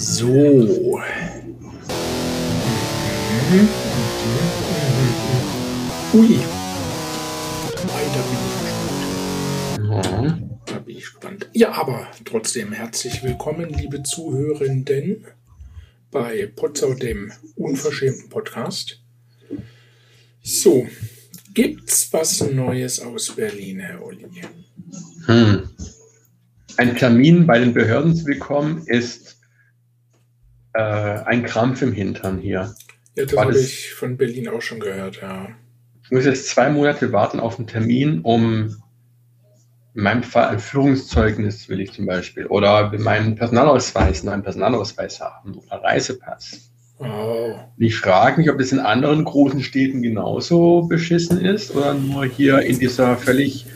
So. Ui. Weiter bin ich gespannt. Da bin ich gespannt. Ja, aber trotzdem herzlich willkommen, liebe Zuhörenden, bei Potsau, dem unverschämten Podcast. So, gibt's was Neues aus Berlin, Herr Olli? Hm. Ein Termin bei den Behörden zu bekommen, ist äh, ein Krampf im Hintern hier. Ja, das habe ich von Berlin auch schon gehört, ja. Ich muss jetzt zwei Monate warten auf einen Termin, um in meinem Fall ein Führungszeugnis will ich zum Beispiel oder meinen Personalausweis, einen Personalausweis haben oder Reisepass. Oh. Ich frage mich, ob das in anderen großen Städten genauso beschissen ist oder nur hier in dieser völlig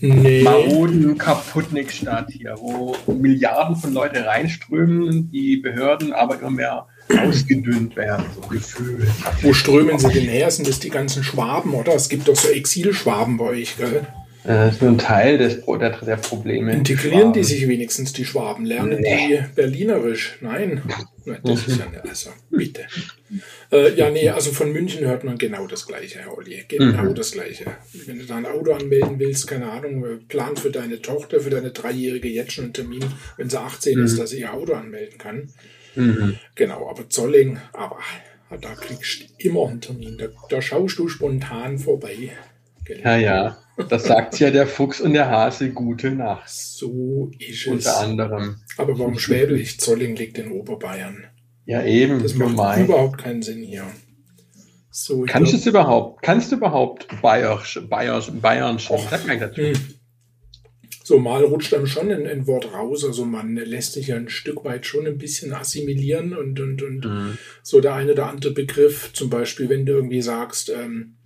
nee. maroden Kaputnik-Stadt hier, wo Milliarden von Leute reinströmen, die Behörden aber immer mehr ausgedünnt werden, so gefühlt. Wo strömen sie denn her? Sind das die ganzen Schwaben, oder? Es gibt doch so Exilschwaben bei euch, gell? Das ist nur ein Teil des, der, der Probleme. Integrieren die sich wenigstens, die Schwaben? Lernen nee. die Berlinerisch? Nein. Das ist ja eine, also, bitte. Äh, ja, nee, also von München hört man genau das Gleiche, Herr Olli. Genau mhm. das Gleiche. Wenn du da ein Auto anmelden willst, keine Ahnung, plan für deine Tochter, für deine Dreijährige jetzt schon einen Termin, wenn sie 18 mhm. ist, dass sie ihr Auto anmelden kann. Mhm. Genau, aber Zolling, aber da kriegst du immer einen Termin. Da, da schaust du spontan vorbei. Genau. Ja, ja. Das sagt ja der Fuchs und der Hase gute Nacht. So ist es. Unter anderem. Aber warum schwäbel ich? Zolling liegt in Oberbayern. Ja, eben. Das macht mein. überhaupt keinen Sinn hier. So, Kannst du es überhaupt? Kannst du überhaupt Bayerisch, Bayerisch, Bayern schon? Sag mal dazu. So, mal rutscht einem schon ein, ein, Wort raus. Also man lässt sich ja ein Stück weit schon ein bisschen assimilieren und, und, und mhm. so der eine oder andere Begriff, zum Beispiel, wenn du irgendwie sagst, ähm,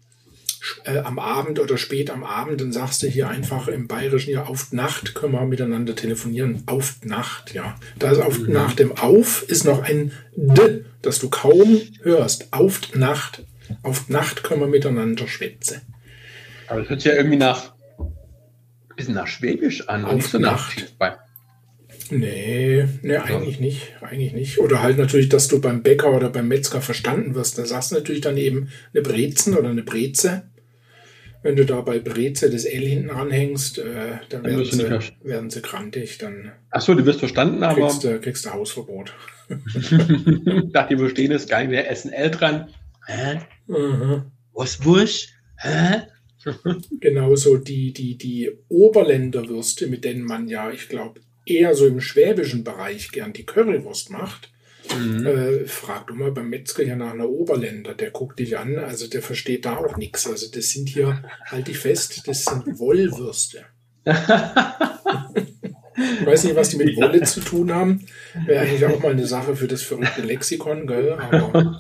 äh, am Abend oder spät am Abend, dann sagst du hier einfach im Bayerischen, ja, auf Nacht können wir miteinander telefonieren. Auf Nacht, ja. Da ist auf, mhm. nach dem Auf ist noch ein D, das du kaum hörst. Auf Nacht. Auf Nacht können wir miteinander schwätzen. Aber es hört sich ja irgendwie nach, bisschen nach Schwäbisch an. Auf so Nacht. Nach Nee, nee, eigentlich nicht. Eigentlich nicht. Oder halt natürlich, dass du beim Bäcker oder beim Metzger verstanden wirst. Da sagst du natürlich dann eben eine Brezen oder eine Breze. Wenn du da bei Breze das L hinten anhängst, äh, dann, dann werden, sie, werden sie grantig. Dann Ach so, du wirst verstanden, aber. Kriegst, äh, kriegst du Hausverbot. dachte, wir stehen jetzt gar nicht mehr SNL dran. Hä? Mhm. Was Wurst? Hä? Genauso die, die, die Oberländerwürste, mit denen man ja, ich glaube, eher so im schwäbischen Bereich gern die Currywurst macht. Mhm. Äh, frag du mal beim Metzger hier nach einer Oberländer, der guckt dich an, also der versteht da auch nichts. Also das sind hier, halte ich fest, das sind Wollwürste. ich weiß nicht, was die mit Wolle zu tun haben. Wäre eigentlich auch mal eine Sache für das verrückte Lexikon, gell? Aber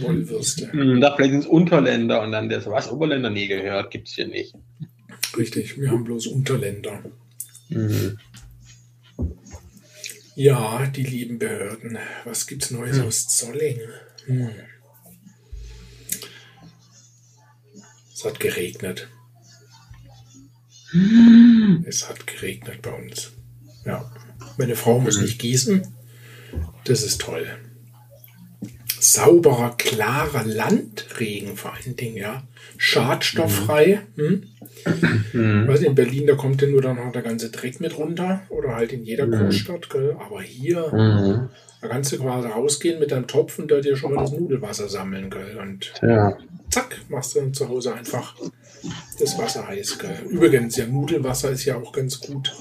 Wollwürste. Hm, da vielleicht ins Unterländer und dann das, was Oberländer nie gehört, gibt es hier nicht. Richtig, wir haben bloß Unterländer. Mhm. Ja, die lieben Behörden. Was gibt's Neues hm. aus Zolling? Hm. Es hat geregnet. Hm. Es hat geregnet bei uns. Ja. Meine Frau muss hm. nicht gießen. Das ist toll. Sauberer, klarer Landregen vor allen Dingen, ja. Schadstofffrei. Hm? Mhm. Nicht, in Berlin, da kommt ja nur dann noch der ganze Dreck mit runter oder halt in jeder mhm. Großstadt, gell? aber hier, mhm. da kannst du quasi rausgehen mit deinem Topf und da dir schon mal das Nudelwasser sammeln, gell? und ja. zack, machst du dann zu Hause einfach das Wasser heiß. Gell? Übrigens, ja, Nudelwasser ist ja auch ganz gut,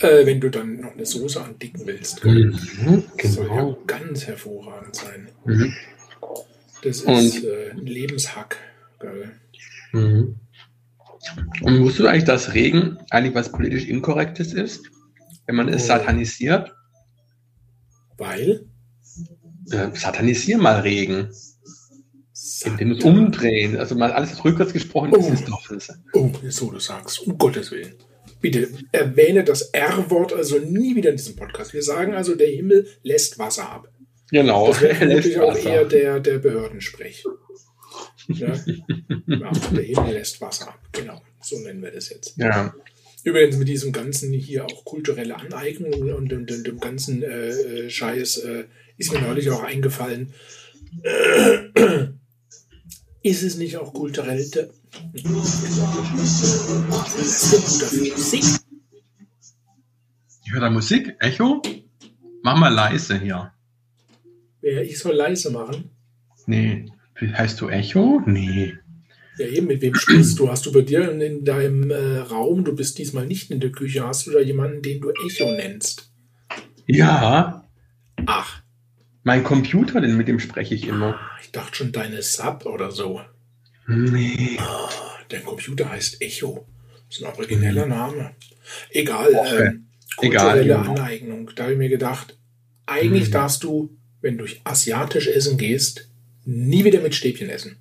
äh, wenn du dann noch eine Soße andicken willst. Mhm. Das soll ja genau. ganz hervorragend sein. Mhm. Das ist äh, ein Lebenshack. Gell? Mhm. Und wusstest du eigentlich, dass Regen eigentlich was politisch Inkorrektes ist, wenn man es oh. satanisiert? Weil? Äh, satanisier mal Regen. Satan. Indem es umdrehen. Also mal alles rückwärts gesprochen oh. ist es doch. Oh, so du sagst. Um Gottes Willen. Bitte erwähne das R-Wort also nie wieder in diesem Podcast. Wir sagen also, der Himmel lässt Wasser ab. Genau. Das wäre natürlich auch eher der, der Behördensprech. Ja? ja, der Himmel lässt Wasser ab. Genau, so nennen wir das jetzt. Ja. Übrigens mit diesem ganzen hier auch kulturelle Aneignung und dem, dem, dem ganzen äh, äh Scheiß äh, ist mir neulich auch eingefallen. Ist es nicht auch kulturell? Musik? Ich höre da Musik. Echo? Mach mal leise hier. Ja, ich soll leise machen? Nee. Heißt du Echo? Nee. Ja, eben, mit wem sprichst du? Hast du bei dir in deinem äh, Raum, du bist diesmal nicht in der Küche, hast du da jemanden, den du Echo nennst? Ja. Ach. Mein Computer, denn mit dem spreche ich immer. Ah, ich dachte schon deine Sub oder so. Nee. Oh, dein Computer heißt Echo. Das ist ein origineller Name. Egal. Okay. Ähm, kulturelle Egal, Aneignung. Da habe ich mir gedacht, eigentlich mhm. darfst du, wenn du asiatisch essen gehst, nie wieder mit Stäbchen essen.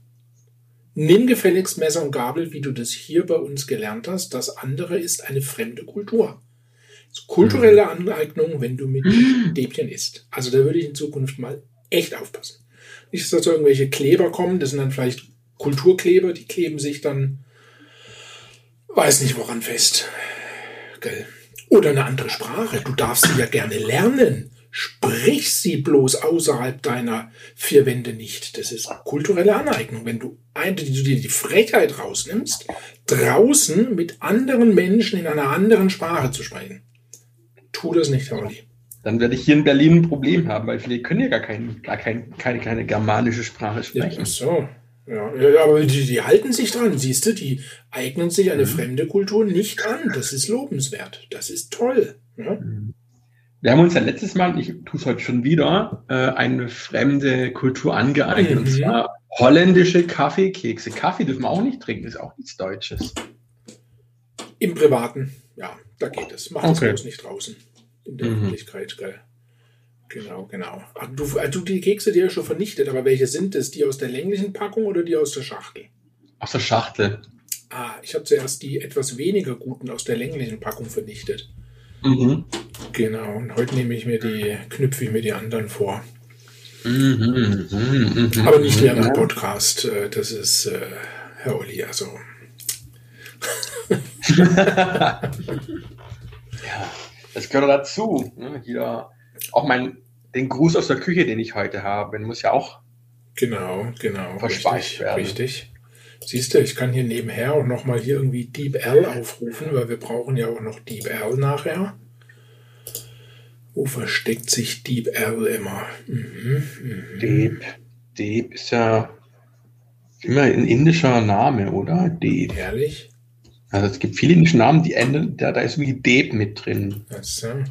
Nimm gefälligst Messer und Gabel, wie du das hier bei uns gelernt hast. Das andere ist eine fremde Kultur. Kulturelle mhm. Aneignung, wenn du mit mhm. Stäbchen isst. Also da würde ich in Zukunft mal echt aufpassen. Nicht, dass da irgendwelche Kleber kommen, das sind dann vielleicht Kulturkleber, die kleben sich dann, weiß nicht woran fest. Gell? Oder eine andere Sprache. Du darfst sie ja gerne lernen. Sprich sie bloß außerhalb deiner vier Wände nicht. Das ist kulturelle Aneignung. Wenn du, ein, du dir die Frechheit rausnimmst, draußen mit anderen Menschen in einer anderen Sprache zu sprechen. Tu das nicht, Olli. Dann werde ich hier in Berlin ein Problem haben, weil viele können ja gar, kein, gar kein, keine, keine germanische Sprache sprechen. Ja, so. Ja, aber die, die halten sich dran, siehst du, die eignen sich eine mhm. fremde Kultur nicht an. Das ist lobenswert. Das ist toll. Ja? Mhm. Wir haben uns ja letztes Mal, ich tue es heute schon wieder, äh, eine fremde Kultur angeeignet. Mhm. Und zwar holländische Kaffeekekse. Kaffee dürfen wir auch nicht trinken, ist auch nichts Deutsches. Im Privaten, ja, da geht es. Macht okay. es bloß nicht draußen. In der mhm. Öffentlichkeit, gell. Genau, genau. Ach, du, du die Kekse, die ja schon vernichtet, aber welche sind es? Die aus der länglichen Packung oder die aus der Schachtel? Aus der Schachtel. Ah, ich habe zuerst die etwas weniger guten aus der länglichen Packung vernichtet. Mhm. Genau, und heute nehme ich mir die, knüpfe ich mir die anderen vor. Mhm, mh, mh, Aber nicht während dem Podcast. Äh, das ist äh, Herr Olli, also. ja, das gehört dazu. Ne? Jeder, auch mein, den Gruß aus der Küche, den ich heute habe, muss ja auch genau, genau, verspeist werden. Richtig. Siehst du, ich kann hier nebenher auch nochmal hier irgendwie Deep L aufrufen, weil wir brauchen ja auch noch Deep L nachher. Wo versteckt sich Deep L immer? Mhm, mh. Deep. Deep ist ja immer ein indischer Name, oder? Deep. Ehrlich? Also es gibt viele indische Namen, die enden, da, da ist wie Deep mit drin. Achso.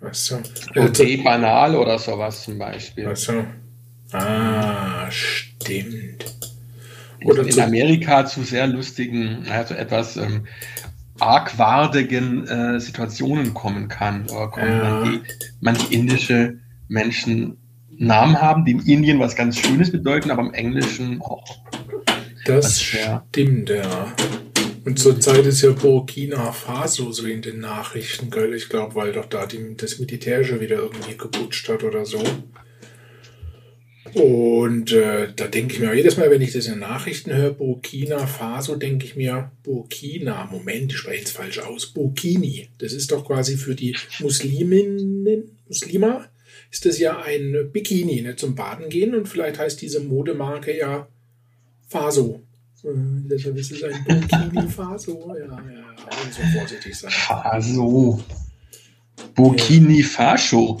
Achso. Also, Banal oder sowas zum Beispiel. Achso. Ah, stimmt oder in Amerika zu sehr lustigen, also etwas ähm, argwartigen äh, Situationen kommen kann. Oder kommen ja. die, manche indische Menschen Namen haben, die in Indien was ganz Schönes bedeuten, aber im Englischen auch. Das stimmt, ja. Und zurzeit ist ja Burkina Faso so in den Nachrichten, gell? Ich glaube, weil doch da die, das Militärische wieder irgendwie geputscht hat oder so. Und äh, da denke ich mir jedes Mal, wenn ich das in Nachrichten höre, Burkina Faso, denke ich mir, Burkina, Moment, ich spreche es falsch aus, Burkini. Das ist doch quasi für die Musliminnen, Muslima, ist das ja ein Bikini, ne, zum Baden gehen und vielleicht heißt diese Modemarke ja Faso. Äh, deshalb ist es ein Burkini Faso. Ja, ja, aber so vorsichtig sein. Faso. Burkini Faso.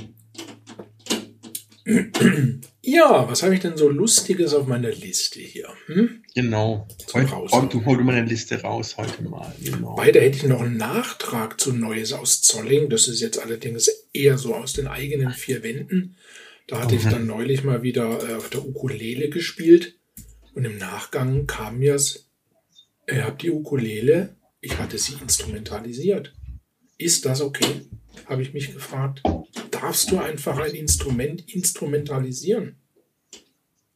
Ja, was habe ich denn so Lustiges auf meiner Liste hier? Hm? Genau. Heute, heute hol du meine Liste raus heute mal. Genau. Weiter hätte ich noch einen Nachtrag zu Neues aus Zolling. Das ist jetzt allerdings eher so aus den eigenen vier Wänden. Da hatte ich dann neulich mal wieder äh, auf der Ukulele gespielt. Und im Nachgang kam mir es, ich habe die Ukulele, ich hatte sie instrumentalisiert. Ist das okay? Habe ich mich gefragt darfst du einfach ein Instrument instrumentalisieren?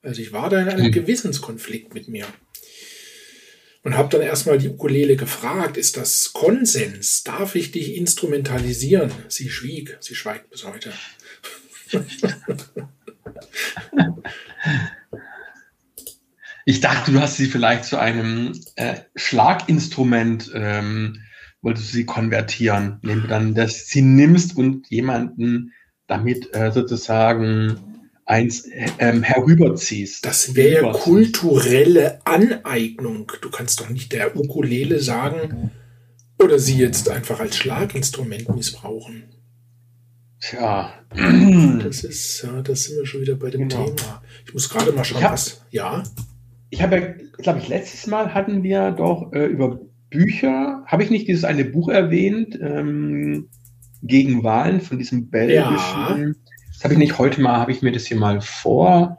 Also ich war da in einem hm. Gewissenskonflikt mit mir. Und habe dann erstmal die Ukulele gefragt, ist das Konsens? Darf ich dich instrumentalisieren? Sie schwieg, sie schweigt bis heute. ich dachte, du hast sie vielleicht zu einem äh, Schlaginstrument ähm, wolltest du sie konvertieren, indem du dann das, sie nimmst und jemanden damit äh, sozusagen eins ähm, herüberziehst. Das wäre ja kulturelle Aneignung. Du kannst doch nicht der Ukulele sagen oder sie jetzt einfach als Schlaginstrument missbrauchen. Tja. Das ist, ja, das sind wir schon wieder bei dem genau. Thema. Ich muss gerade mal schauen, was. Ja. Ich habe ja, glaube ich, letztes Mal hatten wir doch äh, über Bücher, habe ich nicht dieses eine Buch erwähnt, ähm, gegen Wahlen von diesem belgischen. Ja. Das habe ich nicht heute mal, habe ich mir das hier mal vor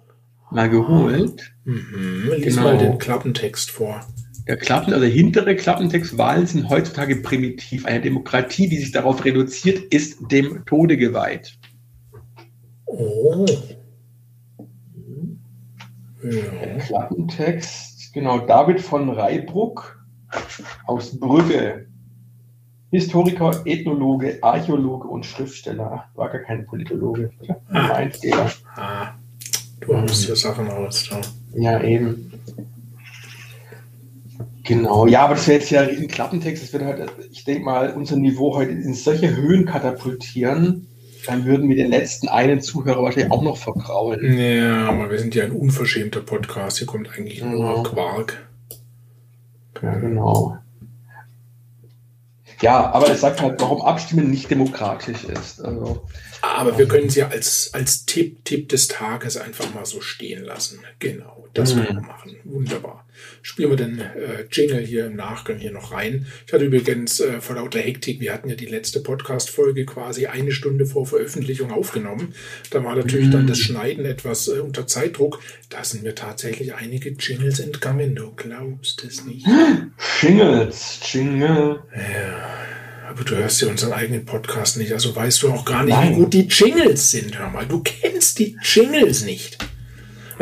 mal geholt. Mhm. Lies genau. mal den Klappentext vor. Der Klappen, also hintere Klappentext, Wahlen sind heutzutage primitiv. Eine Demokratie, die sich darauf reduziert, ist dem Tode geweiht. Oh. Ja. Klappentext, genau, David von Reibruck aus Brügge. Historiker, Ethnologe, Archäologe und Schriftsteller. War gar kein Politologe. Ah. Ah. Du hast hier Sachen aus. Ja, eben. Genau, ja, aber das wäre jetzt ja ein Klappentext. Das wird halt, ich denke mal, unser Niveau heute in solche Höhen katapultieren, dann würden wir den letzten einen Zuhörer wahrscheinlich auch noch vergraulen. Ja, aber wir sind ja ein unverschämter Podcast. Hier kommt eigentlich ja. nur Quark. Ja, genau. Ja, aber es sagt halt, warum Abstimmen nicht demokratisch ist. Also, aber wir können sie ja als, als Tipp, Tipp des Tages einfach mal so stehen lassen. Genau, das mhm. können wir machen. Wunderbar. Spielen wir den äh, Jingle hier im Nachgang hier noch rein. Ich hatte übrigens äh, vor lauter Hektik, wir hatten ja die letzte Podcast-Folge quasi eine Stunde vor Veröffentlichung aufgenommen. Da war natürlich mhm. dann das Schneiden etwas äh, unter Zeitdruck. Da sind mir tatsächlich einige Jingles entgangen. Du glaubst es nicht. Jingles, Jingle. Ja. Aber du hörst ja unseren eigenen Podcast nicht, also weißt du auch gar nicht, Nein. wie gut die Jingles sind. Hör mal, du kennst die Jingles nicht.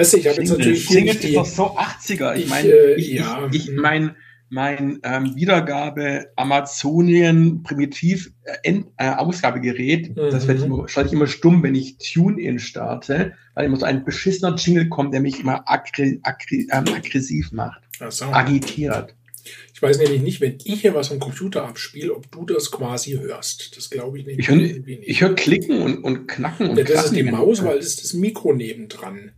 Weißt du, ich habe jetzt natürlich hier Jingles ist doch so 80er. Ich meine, äh, ich, ja, ich, ich mein, mein ähm, Wiedergabe Amazonien Primitiv äh, äh, Ausgabegerät, mhm. das werde ich immer, schalte ich immer stumm, wenn ich Tune-In starte, weil immer so ein beschissener Jingle kommt, der mich immer aggr aggr ähm, aggressiv macht, so. agitiert. Ich weiß nämlich nicht, wenn ich hier was am Computer abspiele, ob du das quasi hörst. Das glaube ich nämlich ich hör, irgendwie nicht. Ich höre Klicken und, und Knacken und ja, Das ist die Maus, weil das ist das Mikro nebendran.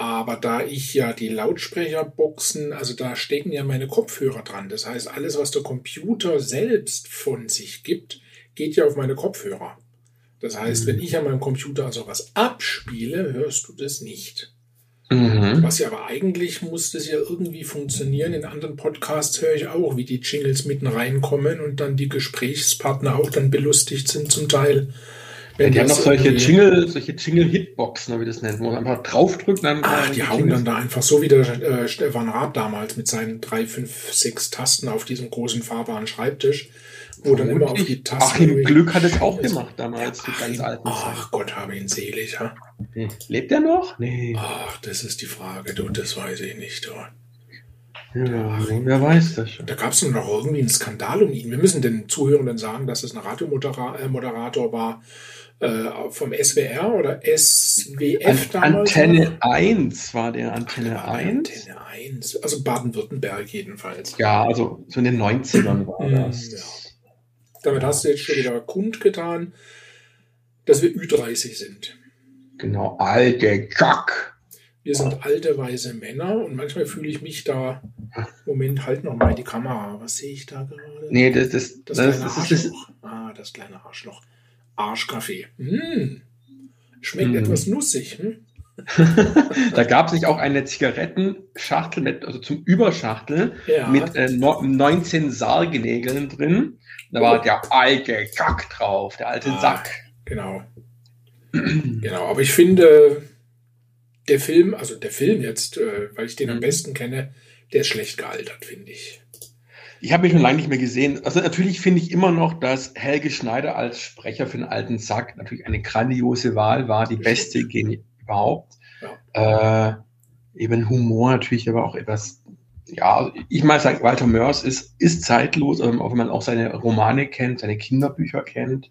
Aber da ich ja die Lautsprecherboxen, also da stecken ja meine Kopfhörer dran. Das heißt, alles, was der Computer selbst von sich gibt, geht ja auf meine Kopfhörer. Das heißt, mhm. wenn ich an meinem Computer also was abspiele, hörst du das nicht. Mhm. Was ja aber eigentlich muss das ja irgendwie funktionieren. In anderen Podcasts höre ich auch, wie die Jingles mitten reinkommen und dann die Gesprächspartner auch dann belustigt sind zum Teil. Ja, die haben noch solche Jingle, solche Jingle-Hitboxen, wie das nennt, wo man einfach draufdrückt. Dann Ach, die, die hauen dann da einfach so wie der äh, Stefan Raab damals mit seinen drei, fünf, sechs Tasten auf diesem großen fahrbaren Schreibtisch wo dann immer auf die Tasten. Achim Glück hat es auch gemacht damals, die ganz alten Ach Gott, habe ihn selig, ja. Lebt er noch? Nee. Ach, das ist die Frage, du, das weiß ich nicht. Du. Ja, wer weiß das schon. Da gab es noch irgendwie einen Skandal um ihn. Wir müssen den Zuhörenden sagen, dass es ein Radiomoderator äh, war äh, vom SWR oder SWF An damals. Antenne oder? 1 war der Antenne war 1. Antenne 1, also Baden-Württemberg jedenfalls. Ja, also so in den 90ern war hm, das. Ja. Damit hast du jetzt schon wieder kundgetan, dass wir Ü30 sind. Genau, alte Kack. Wir sind alte, weise Männer und manchmal fühle ich mich da. Moment, halt noch mal die Kamera. Was sehe ich da gerade? Nee, das, das, das, das kleine das, Arschloch. ah, das kleine Arschloch. Arschkaffee. Hm. Schmeckt hm. etwas nussig. Hm? da gab es nicht auch eine Zigarettenschachtel mit, also zum Überschachtel ja. mit äh, 19 Sargnägeln drin. Da war der alte Kack drauf, der alte ah, Sack. Genau. genau, aber ich finde, der Film, also der Film jetzt, äh, weil ich den am mhm. besten kenne, der ist schlecht gealtert, finde ich. Ich habe mich schon lange nicht mehr gesehen. Also natürlich finde ich immer noch, dass Helge Schneider als Sprecher für den alten Sack natürlich eine grandiose Wahl war, die beste überhaupt. Ja. Äh, eben Humor natürlich, aber auch etwas ja, ich mal sagen, Walter Mörs ist, ist zeitlos, auch wenn man auch seine Romane kennt, seine Kinderbücher kennt,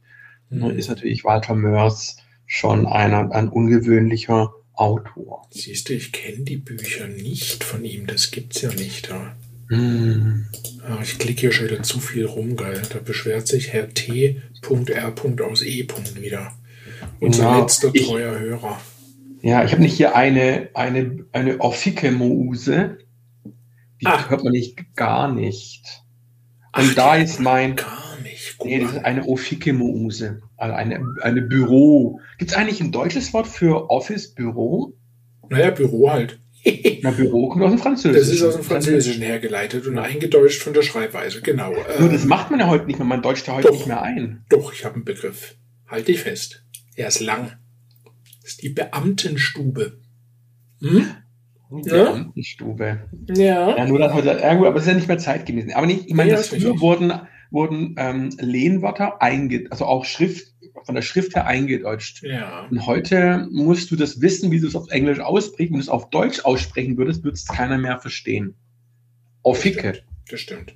mhm. ist natürlich Walter Mörs schon einer, ein ungewöhnlicher Autor. Siehst du, ich kenne die Bücher nicht von ihm, das gibt's ja nicht. Ja. Hm. Ach, ich klicke hier schon wieder zu viel rum, geil. Da beschwert sich Herr T.R. aus E. wieder. Unser ja, letzter treuer ich, Hörer. Ja, ich habe nicht hier eine, eine, eine Orphike-Mouse. Die Ach. hört man nicht gar nicht. Und Ach, da ist mein. Gar nicht. Guck nee, das ist eine Ophike-Mouse. Also eine, eine Büro. Gibt es eigentlich ein deutsches Wort für Office-Büro? Naja, Büro halt. Na, Büro kommt aus dem Französischen. Das ist aus dem Französischen hergeleitet und eingedeutscht von der Schreibweise, genau. Nur das macht man ja heute nicht mehr, man deutscht ja heute doch, nicht mehr ein. Doch, ich habe einen Begriff. Halte ich fest. Er ist lang. Das ist die Beamtenstube. Hm? Die Beamtenstube. Ja. Ja, nur dann heute, ja gut, aber es ist ja nicht mehr Zeit gewesen. Aber nicht, ich meine, ja, früher wurden, wurden ähm, Lehnwörter einge, also auch Schrift, von der Schrift her eingedeutscht. Ja. Und heute musst du das wissen, wie du es auf Englisch aussprichst. Wenn du es auf Deutsch aussprechen würdest, würde es keiner mehr verstehen. Auf Hicke. Das stimmt.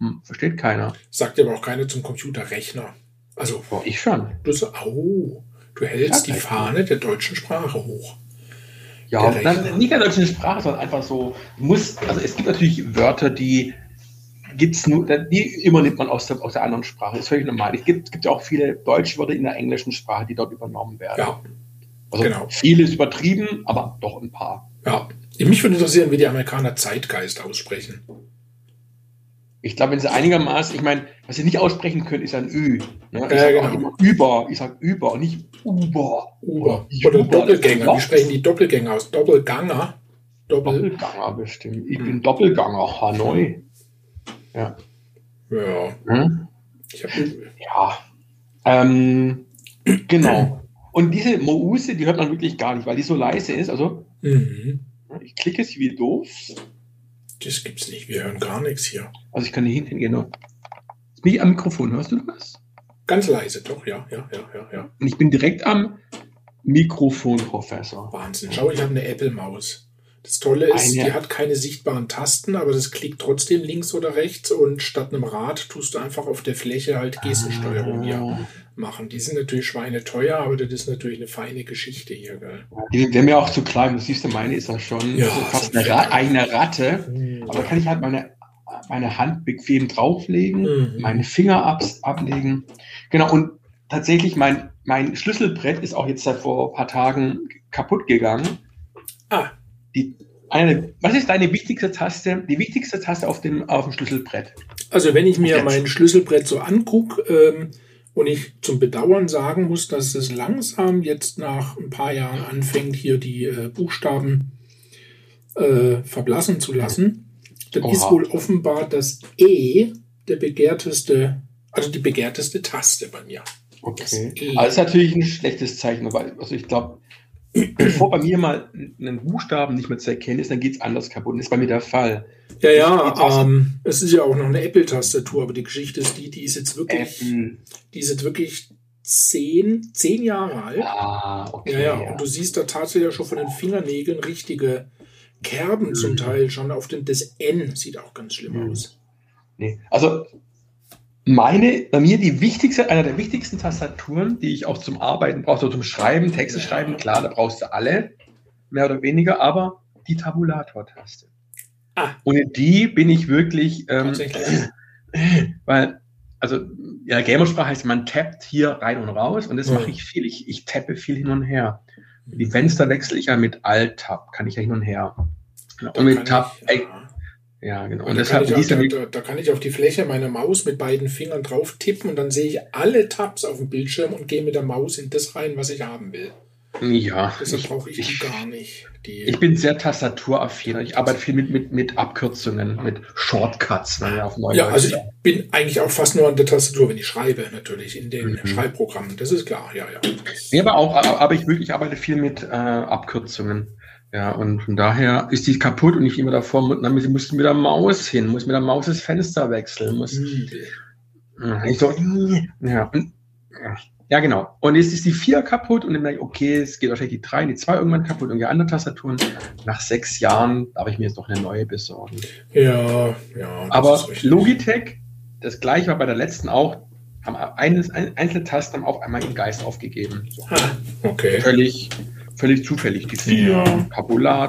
Hm, versteht keiner. Sagt aber auch keiner zum Computerrechner. Also. Oh, ich schon. Du, so, oh, du hältst ja, die Fahne der deutschen Sprache hoch. Ja, dann, nicht der deutschen Sprache, sondern einfach so, muss, also es gibt natürlich Wörter, die gibt's nur, die übernimmt man aus der, aus der anderen Sprache. Das ist völlig normal. Es gibt, gibt ja auch viele Deutschwörter in der englischen Sprache, die dort übernommen werden. Ja. Also genau. vieles übertrieben, aber doch ein paar. Ja. Mich würde interessieren, wie die Amerikaner Zeitgeist aussprechen. Ich glaube, wenn sie einigermaßen, ich meine, was sie nicht aussprechen können, ist ein Ü. Ne? Ich ja, genau. über, ich sage über und nicht Uber. Uber. Oder Doppelgänger. Wie sprechen die Doppelgänger aus? Doppelganger? Doppel Doppelganger bestimmt. Ich bin Doppelganger, Hanoi. Ja. Ja. Hm? ja. Ähm, genau. Und diese Mouse, die hört man wirklich gar nicht, weil die so leise ist. Also, mhm. ich klicke sie wie doof. Das gibt's nicht. Wir hören gar nichts hier. Also, ich kann hier hinten gehen. Nur. Bin ich am Mikrofon? Hörst du das? Ganz leise, doch, ja, ja, ja, ja, ja. Und ich bin direkt am Mikrofon, Professor. Wahnsinn. Schau, ich habe eine Apple-Maus. Das Tolle ist, Eine. die hat keine sichtbaren Tasten, aber das klickt trotzdem links oder rechts und statt einem Rad tust du einfach auf der Fläche halt Gestensteuerung hier ah. machen. Die sind natürlich schweineteuer, aber das ist natürlich eine feine Geschichte hier, gell? Die wäre mir auch zu klein. Du siehst, meine ist ja schon ja, fast eine Ra eigene Ratte. Mhm. Aber da kann ich halt meine, meine Hand bequem drauflegen, mhm. meine Finger ab, ablegen. Genau, und tatsächlich mein, mein Schlüsselbrett ist auch jetzt seit vor ein paar Tagen kaputt gegangen. Ah. Die, eine, was ist deine wichtigste Taste, die wichtigste Taste auf dem, auf dem Schlüsselbrett? Also wenn ich mir mein Schlüsselbrett so angucke ähm, und ich zum Bedauern sagen muss, dass es langsam jetzt nach ein paar Jahren anfängt, hier die äh, Buchstaben äh, verblassen zu lassen, dann Oha. ist wohl offenbar das E der begehrteste, also die begehrteste Taste bei mir. Okay. E. Also das ist natürlich ein schlechtes Zeichen, weil also ich glaube, bevor bei mir mal ein Buchstaben nicht mehr zu erkennen ist, dann geht es anders kaputt. Das ist bei mir der Fall. Ja, ja, ähm, es ist ja auch noch eine Apple-Tastatur, aber die Geschichte ist die, die ist jetzt wirklich, Apple. die ist jetzt wirklich zehn, zehn Jahre alt. Ah, okay. Ja, ja, und du siehst da tatsächlich schon von den Fingernägeln richtige Kerben mhm. zum Teil schon auf dem, das N sieht auch ganz schlimm mhm. aus. Nee, also meine, bei mir die wichtigste, einer der wichtigsten Tastaturen, die ich auch zum Arbeiten brauche, so zum Schreiben, Texte schreiben, klar, da brauchst du alle, mehr oder weniger, aber die Tabulator-Taste. Ah. Ohne die bin ich wirklich, ähm, weil, also, ja, Gamersprache heißt, man tappt hier rein und raus und das mhm. mache ich viel. Ich, ich tappe viel hin und her. Die Fenster wechsle ich ja mit Alt-Tab, kann ich ja hin und her. Und mit Tab, ich, ja. Ja, genau. Und, und deshalb kann ich da, da, kann ich auf die Fläche meiner Maus mit beiden Fingern drauf tippen und dann sehe ich alle Tabs auf dem Bildschirm und gehe mit der Maus in das rein, was ich haben will. Ja. Deshalb brauche ich, ich gar nicht. Die ich bin sehr tastaturaffin. Ich arbeite viel mit, mit, mit Abkürzungen, mit Shortcuts. Ne, auf ja, also ich bin eigentlich auch fast nur an der Tastatur, wenn ich schreibe, natürlich, in den mhm. Schreibprogrammen. Das ist klar, ja, ja. Ja, aber auch, aber ich wirklich arbeite viel mit äh, Abkürzungen. Ja, und von daher ist die kaputt und ich immer davor, dann muss mit der Maus hin, muss mit der Maus das Fenster wechseln, muss. Mhm. Ich so, ja, und, ja, genau. Und jetzt ist die 4 kaputt und dann merke ich, okay, es geht wahrscheinlich die 3, die 2 irgendwann kaputt und die anderen Tastaturen. Nach sechs Jahren darf ich mir jetzt noch eine neue besorgen. Ja, ja. Aber Logitech, das gleiche war bei der letzten auch, haben eines, einzelne Tasten haben auf einmal ihren Geist aufgegeben. So. Ah, okay. Völlig völlig zufällig die 4, ja.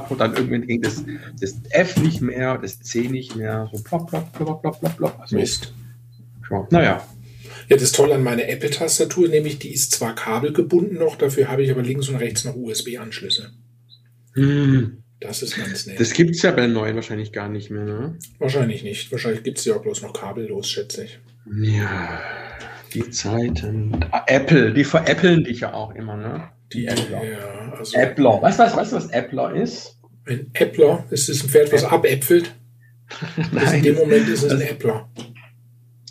Und dann irgendwann ging das, das F nicht mehr, das C nicht mehr, so plopp, plopp, plopp, plopp, plopp, plopp. Also, Mist. Ja, naja. Ja, das Tolle an meiner Apple-Tastatur, nämlich die ist zwar kabelgebunden noch, dafür habe ich aber links und rechts noch USB-Anschlüsse. Hm. Das ist ganz nett. Das gibt es ja bei den neuen wahrscheinlich gar nicht mehr, ne? Wahrscheinlich nicht. Wahrscheinlich gibt es ja auch bloß noch kabellos, schätze ich. Ja, die Zeiten. Ah, Apple, die veräppeln dich ja auch immer, ne? Die Appler. Ja, also Appler. Weißt du, was, weißt, was Appler ist? Ein Appler? Ist es ein Pferd, was abäpfelt? Nein. in dem Moment ist es ein Äppler.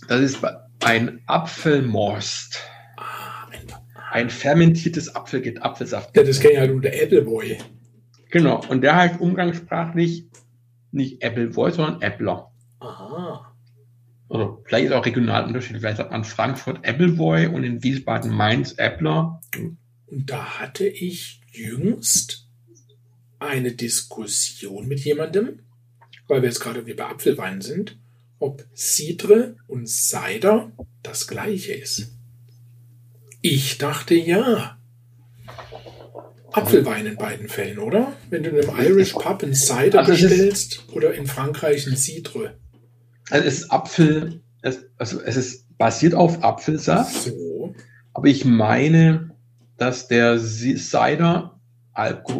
Das ist ein Apfelmorst. Ah, ein, ein fermentiertes Apfel, Apfelsaft. Ja, das kenne ich halt unter Appleboy. Genau, und der heißt umgangssprachlich nicht Appleboy, sondern Appler. Aha. Also vielleicht ist auch regional unterschiedlich. Vielleicht sagt man Frankfurt Appleboy und in Wiesbaden Mainz Appler. Und da hatte ich jüngst eine Diskussion mit jemandem, weil wir jetzt gerade wie bei Apfelwein sind, ob Cidre und Cider das gleiche ist. Ich dachte ja. Apfelwein in beiden Fällen, oder? Wenn du in einem Irish Pub einen Cider also bestellst oder in Frankreich ein Cidre. Also es ist Apfel, es, also es ist basiert auf Apfelsaft. So. Aber ich meine, dass der Cider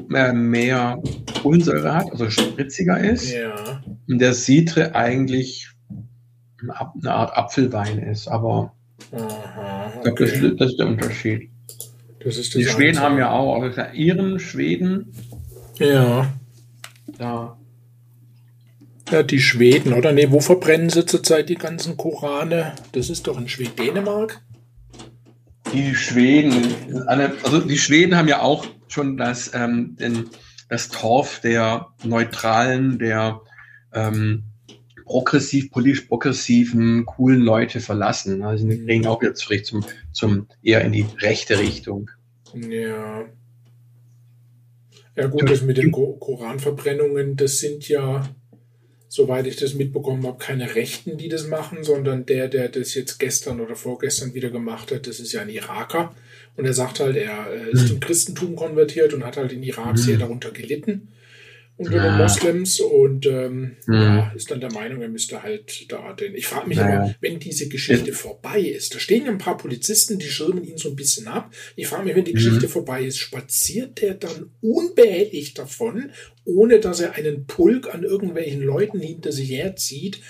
mehr, mehr Kohlensäure hat, also spritziger ist. Ja. Und der Citre eigentlich eine Art Apfelwein ist. Aber Aha, okay. das, ist, das, ist der Unterschied. Das ist das die Schweden haben ja auch, also Iren, Schweden. Ja. Ja. Ja, die Schweden, oder? Nee, wo verbrennen sie zurzeit die ganzen Korane? Das ist doch in Schweden, Dänemark? Die Schweden, also die Schweden haben ja auch schon das, ähm, den, das Torf der Neutralen, der ähm, progressiv, politisch progressiven, coolen Leute verlassen. Also die kriegen auch wieder zurück zum, zum eher in die rechte Richtung. Ja. Ja gut, das mit den Koranverbrennungen, das sind ja soweit ich das mitbekommen habe, keine Rechten, die das machen, sondern der, der das jetzt gestern oder vorgestern wieder gemacht hat, das ist ja ein Iraker. Und er sagt halt, er ist hm. zum Christentum konvertiert und hat halt in Irak sehr hm. darunter gelitten unter ja. den Moslems und ähm, mhm. ja, ist dann der Meinung, er müsste halt da den. Ich frage mich naja. aber, wenn diese Geschichte ja. vorbei ist, da stehen ein paar Polizisten, die schirmen ihn so ein bisschen ab. Ich frage mich, wenn die mhm. Geschichte vorbei ist, spaziert der dann unbehelligt davon, ohne dass er einen Pulk an irgendwelchen Leuten hinter sich herzieht,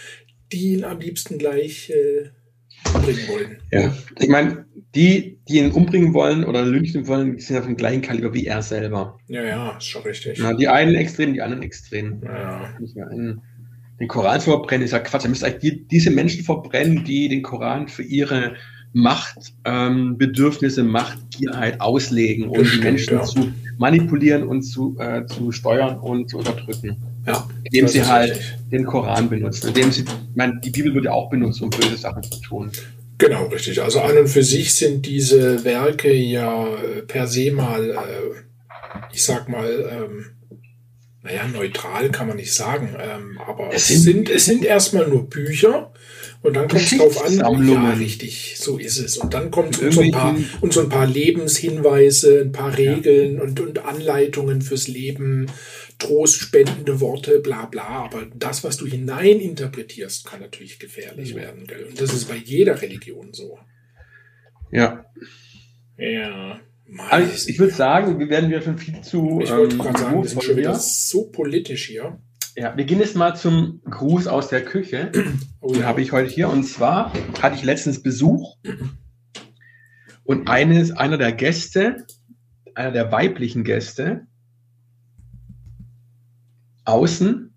die ihn am liebsten gleich äh, bringen wollen. Ja, ich meine, die, die ihn umbringen wollen oder lynchen wollen, sind ja vom gleichen Kaliber wie er selber. Ja, ja, ist schon richtig. Na, die einen extrem, die anderen extrem. Ja. Einen, den Koran zu verbrennen ist ja Quatsch. Er müsste eigentlich die, diese Menschen verbrennen, die den Koran für ihre Machtbedürfnisse, ähm, Machtgierheit auslegen, um die Menschen ja. zu manipulieren und zu, äh, zu steuern und zu unterdrücken. Ja, indem sie halt richtig. den Koran benutzen. Indem sie, ich meine, die Bibel wird ja auch benutzt, um böse Sachen zu tun. Genau, richtig. Also an und für sich sind diese Werke ja äh, per se mal, äh, ich sag mal, ähm, naja, neutral kann man nicht sagen, ähm, aber es sind, sind, es sind erstmal nur Bücher und dann kommt es drauf an, ja, richtig, so ist es. Und dann kommt und so, ein paar, und so ein paar Lebenshinweise, ein paar Regeln ja. und, und Anleitungen fürs Leben, trostspendende Worte, bla bla. Aber das, was du hineininterpretierst, kann natürlich gefährlich mhm. werden. Gell? Und das ist bei jeder Religion so. Ja. Ja. Also ich würde sagen, wir werden ja schon viel zu. Ich wollte ähm, gerade sagen, wir sind schon wieder so politisch hier. Ja, wir gehen jetzt mal zum Gruß aus der Küche. Oh, Den habe ich heute hier. Und zwar hatte ich letztens Besuch. Und eines, einer der Gäste, einer der weiblichen Gäste, außen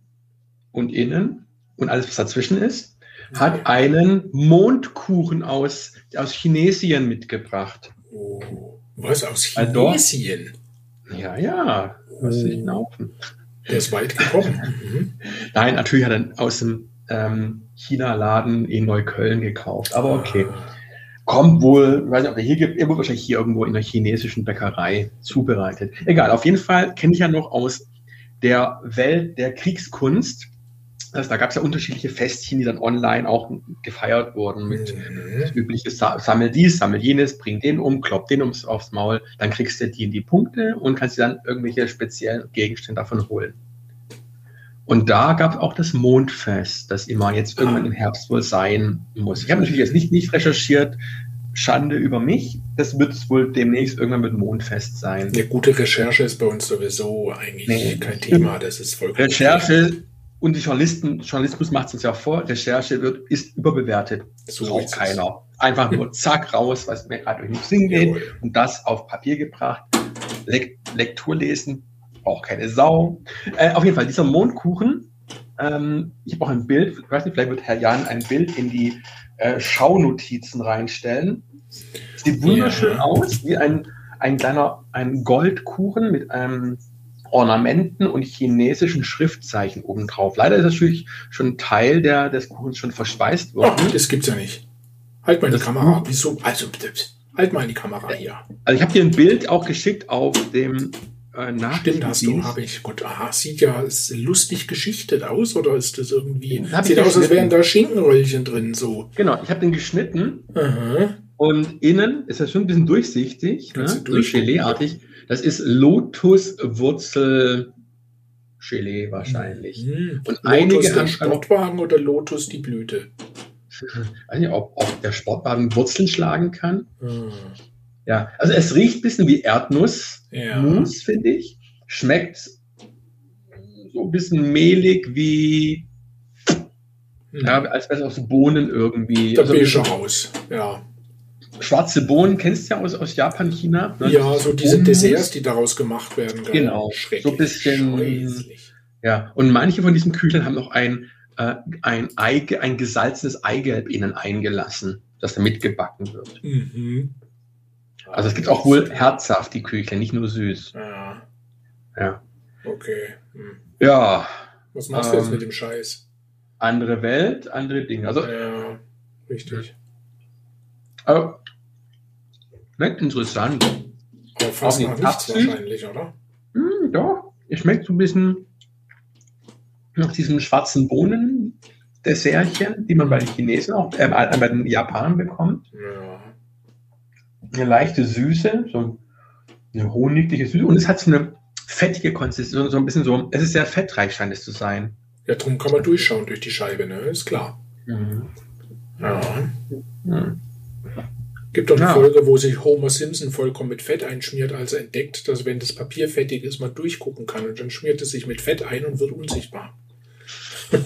und innen und alles, was dazwischen ist, hat einen Mondkuchen aus, aus Chinesien mitgebracht. Oh, was aus Chinesien? Also, ja, ja. Was oh. ich laufen. Der ist weit gekommen. Mhm. Nein, natürlich hat er aus dem ähm, China-Laden in Neukölln gekauft. Aber okay. Ah. Kommt wohl, ich weiß nicht, ob er hier gibt, er wird wahrscheinlich hier irgendwo in einer chinesischen Bäckerei zubereitet. Egal, auf jeden Fall kenne ich ja noch aus der Welt der Kriegskunst also da gab es ja unterschiedliche Festchen, die dann online auch gefeiert wurden mit mhm. das übliche Sammel dies, sammel jenes, bring den um, klopp den ums, aufs Maul, dann kriegst du die in die Punkte und kannst dir dann irgendwelche speziellen Gegenstände davon holen. Und da gab es auch das Mondfest, das immer jetzt irgendwann im Herbst wohl sein muss. Ich habe natürlich jetzt nicht, nicht recherchiert, Schande über mich. Das wird es wohl demnächst irgendwann mit Mondfest sein. Eine gute Recherche ist bei uns sowieso eigentlich nee. kein Thema. Das ist vollkommen. Recherche und die Journalisten, Journalismus macht es uns ja vor, Recherche wird, ist überbewertet. So braucht keiner. Einfach nur zack raus, was mir gerade durch den Sinn geht Jawohl. und das auf Papier gebracht. Lek Lektur lesen, braucht keine Sau. Äh, auf jeden Fall, dieser Mondkuchen, ähm, ich habe auch ein Bild, ich weiß nicht, vielleicht wird Herr Jan ein Bild in die äh, Schaunotizen reinstellen. Sieht wunderschön ja. aus, wie ein, ein kleiner, ein Goldkuchen mit einem Ornamenten und chinesischen Schriftzeichen obendrauf. Leider ist natürlich schon Teil der, des Kuchens schon verspeist worden. Oh, das gibt's ja nicht. Halt mal die Kamera. Wieso? Also, halt mal die Kamera hier. Also ich habe dir ein Bild auch geschickt auf dem äh, Stimmt, hast du, habe ich. Gut, aha, sieht ja lustig geschichtet aus, oder ist das irgendwie. Sieht aus, als wären da Schinkenröllchen drin, so. Genau, ich habe den geschnitten. Aha. Und innen ist das schon ein bisschen durchsichtig, ne? so Gelee-artig. Das ist Lotuswurzel Gelee wahrscheinlich. Mhm. Und Lotus einige der Sportwagen oder Lotus die Blüte? Ich weiß nicht, ob, ob der Sportwagen Wurzeln schlagen kann. Mhm. Ja, also es riecht ein bisschen wie Erdnuss, ja. Mus, finde ich. Schmeckt so ein bisschen mehlig wie, mhm. ja, als wäre es aus Bohnen irgendwie. Der also, beige Haus, ja schwarze Bohnen kennst du ja aus, aus Japan, China. Ne? Ja, so diese Bohnen Desserts, die daraus gemacht werden. Geil. Genau, so ein bisschen. Ja, und manche von diesen Kücheln haben noch ein, äh, ein, Ei, ein gesalzenes Eigelb innen eingelassen, das da mitgebacken wird. Mhm. Also es gibt auch wohl herzhaft, die Kücheln, nicht nur süß. Ja. Ja. Okay. Hm. Ja. Was machst du jetzt ähm, mit dem Scheiß? Andere Welt, andere Dinge. Also, ja, richtig. Aber Schmeckt interessant. Aber fast nach nichts wahrscheinlich, oder? Hm, doch. Es schmeckt so ein bisschen nach diesem schwarzen Bohnen Dessertchen, die man bei den Chinesen auch, äh, bei den Japanern bekommt. Ja. Eine leichte Süße, so eine honigliche Süße. Und es hat so eine fettige Konsistenz, so ein bisschen so, es ist sehr fettreich, scheint es zu sein. Ja, darum kann man durchschauen durch die Scheibe, ne? Ist klar. Mhm. Ja. Mhm. Gibt doch eine ja. Folge, wo sich Homer Simpson vollkommen mit Fett einschmiert, als er entdeckt, dass wenn das Papier fettig ist, man durchgucken kann. Und dann schmiert es sich mit Fett ein und wird unsichtbar.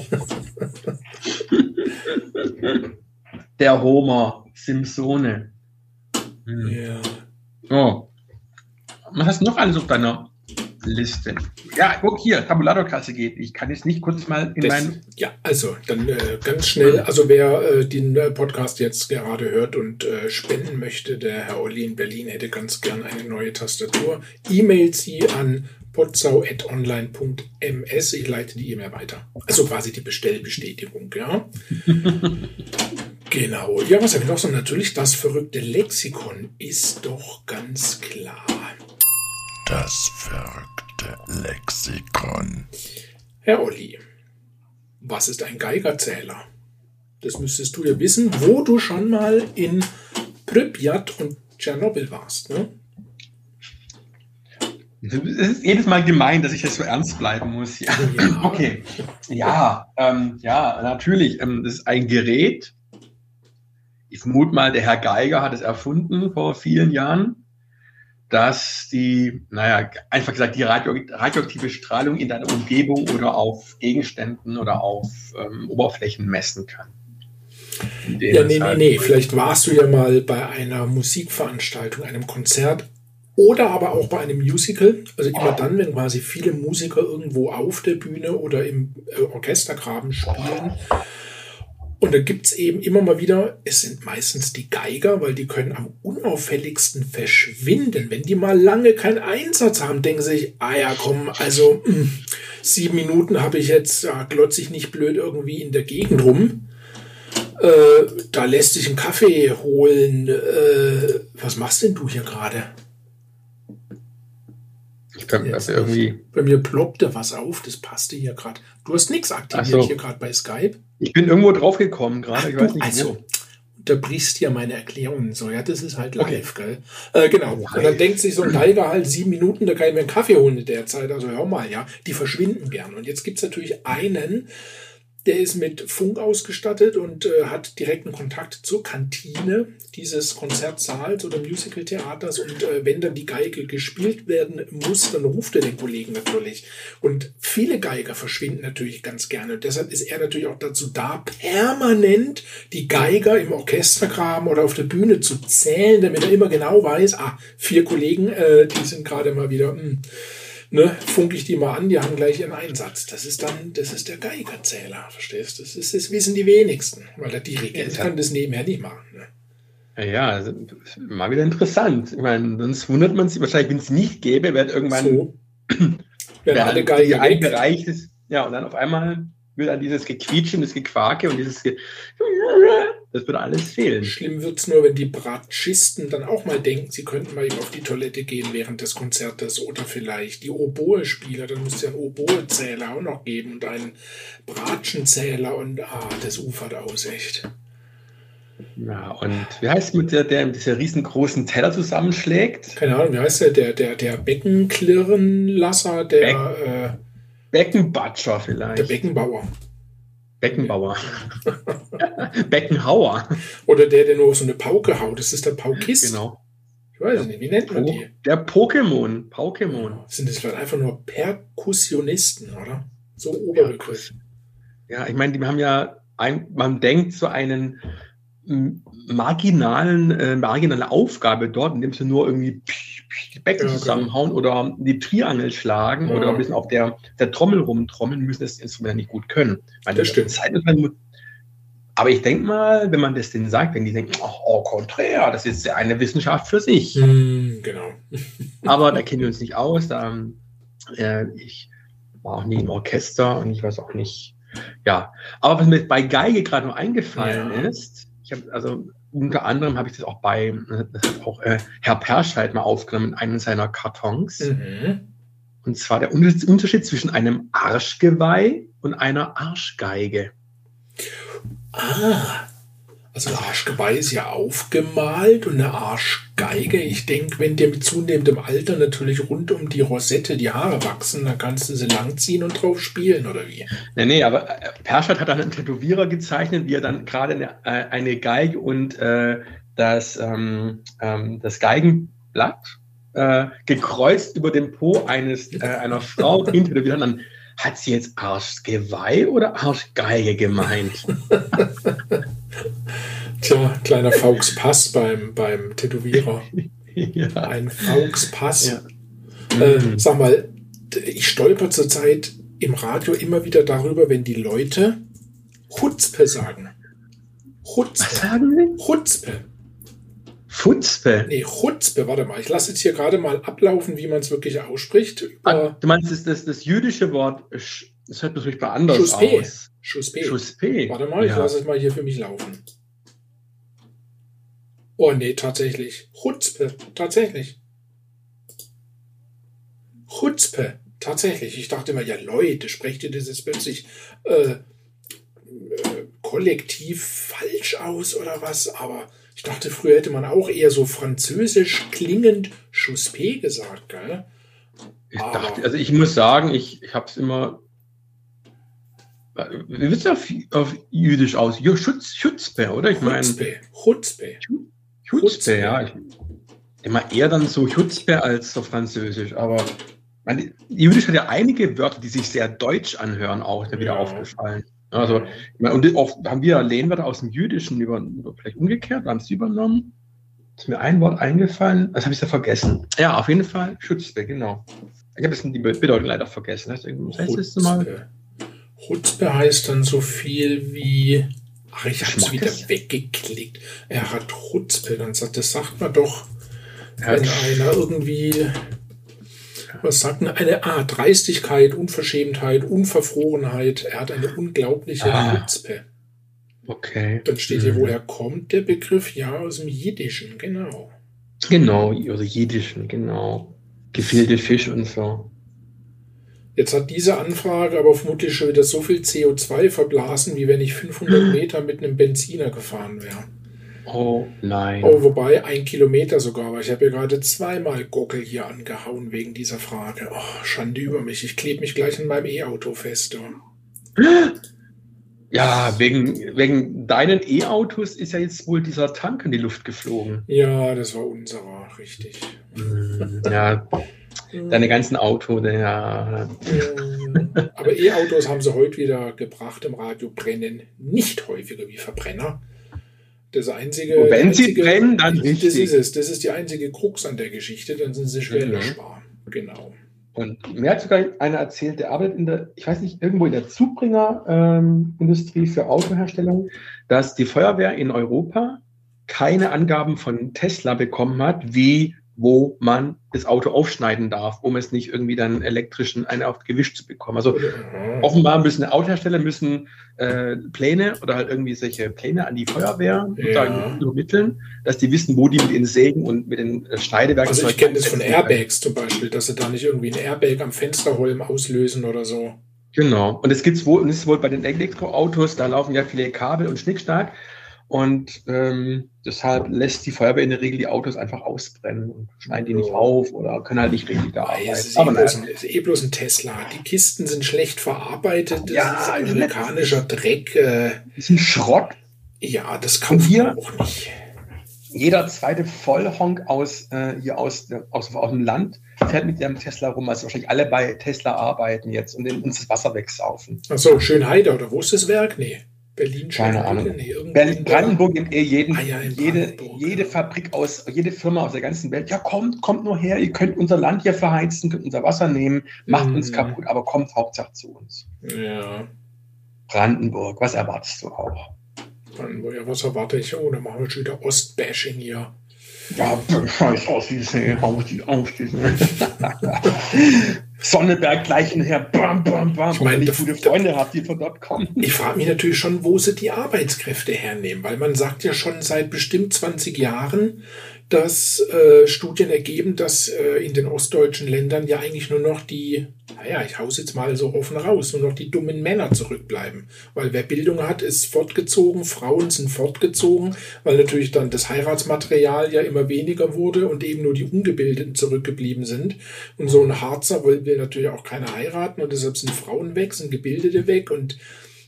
Der Homer Simpsone. Hm. Ja. Oh. Was hast du noch alles auf deiner Liste. Ja, guck hier, Tabulatorklasse geht. Ich kann jetzt nicht kurz mal in meinen. Ja, also dann äh, ganz schnell. Also wer äh, den äh, Podcast jetzt gerade hört und äh, spenden möchte, der Herr Olli in Berlin hätte ganz gern eine neue Tastatur. E-Mailt sie an potsau.online.ms. Ich leite die E-Mail weiter. Also quasi die Bestellbestätigung, ja. genau. Ja, was habe ich noch so? Natürlich das verrückte Lexikon ist doch ganz klar. Das verrückte Lexikon. Herr Olli, was ist ein Geigerzähler? Das müsstest du ja wissen, wo du schon mal in Pripyat und Tschernobyl warst, ne? Es ist jedes Mal gemein, dass ich jetzt so ernst bleiben muss. Ja. Okay. Ja, ähm, ja, natürlich. Ähm, das ist ein Gerät. Ich vermute mal, der Herr Geiger hat es erfunden vor vielen Jahren dass die, naja, einfach gesagt, die radio radioaktive Strahlung in deiner Umgebung oder auf Gegenständen oder auf ähm, Oberflächen messen kann. Ja, nee, nee, nee. Vielleicht warst du ja mal bei einer Musikveranstaltung, einem Konzert oder aber auch bei einem Musical. Also immer dann, wenn quasi viele Musiker irgendwo auf der Bühne oder im äh, Orchestergraben spielen und da gibt es eben immer mal wieder, es sind meistens die Geiger, weil die können am unauffälligsten verschwinden. Wenn die mal lange keinen Einsatz haben, denken sie sich, ah ja, komm, also mh, hm, sieben Minuten habe ich jetzt, ja, glotze ich nicht blöd irgendwie in der Gegend rum. Äh, da lässt sich einen Kaffee holen. Äh, was machst denn du hier gerade? Ich kann also irgendwie. Bei mir ploppte was auf, das passte hier gerade. Du hast nichts aktiviert so. hier gerade bei Skype. Ich bin irgendwo draufgekommen gerade. Ach, Ich weiß nicht also, wo. da brichst ja meine Erklärungen so. Ja, das ist halt live, gell? Äh, genau. Live. Und dann denkt sich so ein Geiger halt sieben Minuten, da kann ich mir einen Kaffee holen in der Zeit. Also hör mal, ja, die verschwinden gern. Und jetzt gibt's natürlich einen, der ist mit Funk ausgestattet und äh, hat direkten Kontakt zur Kantine dieses Konzertsaals oder Musicaltheaters. Und äh, wenn dann die Geige gespielt werden muss, dann ruft er den Kollegen natürlich. Und viele Geiger verschwinden natürlich ganz gerne. Und deshalb ist er natürlich auch dazu da, permanent die Geiger im Orchestergraben oder auf der Bühne zu zählen, damit er immer genau weiß, ah, vier Kollegen, äh, die sind gerade mal wieder, hm, ne, funke ich die mal an, die haben gleich ihren Einsatz. Das ist dann, das ist der Geigerzähler, verstehst du? Das, ist, das wissen die wenigsten, weil der Dirigent Ja. kann das nebenher nicht machen. Ne? Ja, also, mal wieder interessant. Ich meine, sonst wundert man sich wahrscheinlich, wenn es nicht gäbe, wird irgendwann So. Werden alle die Geiger ein. Bereich ist, ja, und dann auf einmal wird dann dieses Gequietsche und das Gequake und dieses Ge das würde alles fehlen. Schlimm wird's nur, wenn die Bratschisten dann auch mal denken, sie könnten mal eben auf die Toilette gehen während des Konzertes oder vielleicht die Oboe-Spieler, dann müsste es ja einen Oboe-Zähler auch noch geben und einen Bratschenzähler und ah, das ufert aus, echt. Ja, und wie heißt es mit der, der diese riesengroßen Teller zusammenschlägt? Keine Ahnung, wie heißt der? Der, der, der Beckenklirrenlasser, der, Beckenbatscher äh, vielleicht. der Beckenbauer. Beckenbauer. Beckenhauer. Oder der, der nur auf so eine Pauke haut. Das ist der Paukist. Genau. Ich weiß nicht, wie nennt man die? Der Pokémon. Pokémon. Sind das vielleicht einfach nur Perkussionisten, oder? So Oberbegriff. Ja, ich meine, die haben ja, ein, man denkt so einen marginalen, äh, marginale Aufgabe dort, indem sie nur irgendwie Becken Ja, zusammenhauen oder die Triangel schlagen Ja. oder ein bisschen auf der, der Trommel rumtrommeln, müssen das Instrument nicht gut können. Meine, Das stimmt. Zeit ist halt- aber ich denke mal, wenn man das denen sagt, wenn die denken, oh, au contraire, das ist eine Wissenschaft für sich. Hm, genau. Aber da kennen wir uns nicht aus. Da, äh, ich war auch nie im Orchester und ich weiß auch nicht. Ja, aber was mir bei Geige gerade noch eingefallen Ja. ist, ich habe also unter anderem habe ich das auch bei äh, das hat auch äh, Herr Perscheid mal aufgenommen in einem seiner Kartons. Mhm. Und zwar der Unter- Unterschied zwischen einem Arschgeweih und einer Arschgeige. Ah. Also ein Arschgeweih ist ja aufgemalt und eine Arschgeige. Ich denke, wenn dir mit zunehmendem Alter natürlich rund um die Rosette die Haare wachsen, dann kannst du sie langziehen und drauf spielen, oder wie? Nee, nee, aber äh, Perscheid hat dann einen Tätowierer gezeichnet, wie er dann gerade eine, äh, eine Geige und äh, das, ähm, ähm, das Geigenblatt äh, gekreuzt über dem Po eines, äh, einer Frau hintätowiert hat. Dann hat sie jetzt Arschgeweih oder Arschgeige gemeint? Tja, kleiner Fauxpass beim, beim Tätowierer. ja. Ein Fauxpass. Ja. Äh, sag mal, ich stolper zurzeit im Radio immer wieder darüber, wenn die Leute Chutzpe sagen. Was Chutzpe. sagen Sie? Chutzpe. Futzpe. Nee, Chutzpe, warte mal. Ich lasse jetzt hier gerade mal ablaufen, wie man es wirklich ausspricht. Ah, du meinst das, das, das jüdische Wort, das hört natürlich mal anders Schuspe. aus. Schuspe. Schuspe. Warte mal, ich Ja. lasse es mal hier für mich laufen. Oh nee, tatsächlich. Chutzpe, tatsächlich. Chutzpe, tatsächlich. Ich dachte immer, ja Leute, sprecht ihr das jetzt plötzlich äh, äh, kollektiv falsch aus oder was? Aber ich dachte, früher hätte man auch eher so französisch klingend Chuspe gesagt, gell? Ich dachte, also ich muss sagen, ich, ich habe es immer. Wie wird es auf, auf Jüdisch aus? Schutz, Schutzpe, oder? Ich meine, Chutzpe. Schutzpe, ja. Ich, immer eher dann so Schutzpe als auf Französisch. Aber meine, Jüdisch hat ja einige Wörter, die sich sehr deutsch anhören, auch, mir wieder Ja. aufgefallen. Also, und oft haben wir Lehnwörter aus dem Jüdischen über, über vielleicht umgekehrt, haben es übernommen. Ist mir ein Wort eingefallen, das habe ich ja vergessen. Ja, auf jeden Fall Schutzpe, genau. Ich habe jetzt die Bedeutung leider vergessen. Irgendwas heißt das mal? Chutzpe heißt dann so viel wie, ach, ich hab's wieder weggeklickt. Er hat Chutzpe, dann sagt, das sagt man doch, ja, wenn einer irgendwie, was sagt man, eine Art? Dreistigkeit, Unverschämtheit, Unverfrorenheit, er hat eine unglaubliche ah. Chutzpe. Okay. Dann steht hier, mhm. woher kommt der Begriff? Ja, aus dem Jiddischen, genau. Genau, aus also Jiddischen, genau. Gefilde Fisch und so. Jetzt hat diese Anfrage aber vermutlich schon wieder so viel CO2 verblasen, wie wenn ich 500 Meter mit einem Benziner gefahren wäre. Oh nein. Oh, wobei ein Kilometer sogar, aber ich habe ja gerade zweimal Gockel hier angehauen wegen dieser Frage. Oh, Schande über mich. Ich klebe mich gleich in meinem E-Auto fest. Ja, wegen, wegen deinen E-Autos ist ja jetzt wohl dieser Tank in die Luft geflogen. Ja, das war unserer, richtig. Hm, ja. Mhm. Deine ganzen Autos, ja. Mhm. Aber E-Autos haben sie heute wieder gebracht im Radio, brennen nicht häufiger wie Verbrenner. Das einzige. Und wenn einzige, sie brennen, dann richtig. Das ist es. Das ist die einzige Krux an der Geschichte, dann sind sie mhm. schwer mhm. löschbar. Genau. Und mir hat sogar einer erzählt, der arbeitet in der, ich weiß nicht, irgendwo in der Zubringerindustrie ähm, für Autoherstellung, dass die Feuerwehr in Europa keine Angaben von Tesla bekommen hat, wie wo man das Auto aufschneiden darf, um es nicht irgendwie dann elektrischen einen auf Gewicht zu bekommen. Also mhm. offenbar müssen Autohersteller müssen äh, Pläne oder halt irgendwie solche Pläne an die Feuerwehr ja. übermitteln, dass die wissen, wo die mit den Sägen und mit den äh, Schneidewerken. Also ich kenne das von Airbags zum Beispiel, dass sie da nicht irgendwie ein Airbag am Fensterholm auslösen oder so. Genau. Und es gibt's wohl, und es ist wohl bei den Elektroautos, da laufen ja viele Kabel und Schnickschnack. Und ähm, deshalb lässt die Feuerwehr in der Regel die Autos einfach ausbrennen und schneiden die nicht auf oder können halt nicht richtig da arbeiten. Es ist, eh bloß ein, ist eh bloß ein Tesla. Die Kisten sind schlecht verarbeitet. Das ja, ist also amerikanischer Dreck. Das ist ein Schrott. Ja, das kann hier auch nicht. Jeder zweite Vollhonk aus, äh, hier aus, aus, aus dem Land fährt mit ihrem Tesla rum. Also wahrscheinlich alle bei Tesla arbeiten jetzt und uns das Wasser wegsaufen. Achso, Schönheide oder wo ist das Werk? Nee. Berlin, Keine Ahnung. Berlin, Brandenburg nimmt eh jeden, ah, ja, jede, jede Fabrik aus, jede Firma aus der ganzen Welt. Ja, kommt, kommt nur her, ihr könnt unser Land hier verheizen, könnt unser Wasser nehmen, macht mm. uns mhm. kaputt, aber kommt Hauptsache zu uns. Ja. Brandenburg, was erwartest du auch? Brandenburg, ja, was erwarte ich? Oh, dann machen wir schon wieder Ostbashing hier. Ja, scheiß Ossis, nee, auf die, auf die. Sonneberg gleich hinterher, bam, bam, bam. Ich meine, ich gute Freunde habe, die von dort kommen. Ich frage mich natürlich schon, wo sie die Arbeitskräfte hernehmen, weil man sagt ja schon seit bestimmt 20 Jahren, dass äh, Studien ergeben, dass äh, in den ostdeutschen Ländern ja eigentlich nur noch die, naja, ich hau's jetzt mal so offen raus, nur noch die dummen Männer zurückbleiben. Weil wer Bildung hat, ist fortgezogen, Frauen sind fortgezogen, weil natürlich dann das Heiratsmaterial ja immer weniger wurde und eben nur die Ungebildeten zurückgeblieben sind. Und so ein Harzer wollen wir natürlich auch keiner heiraten und deshalb sind Frauen weg, sind Gebildete weg und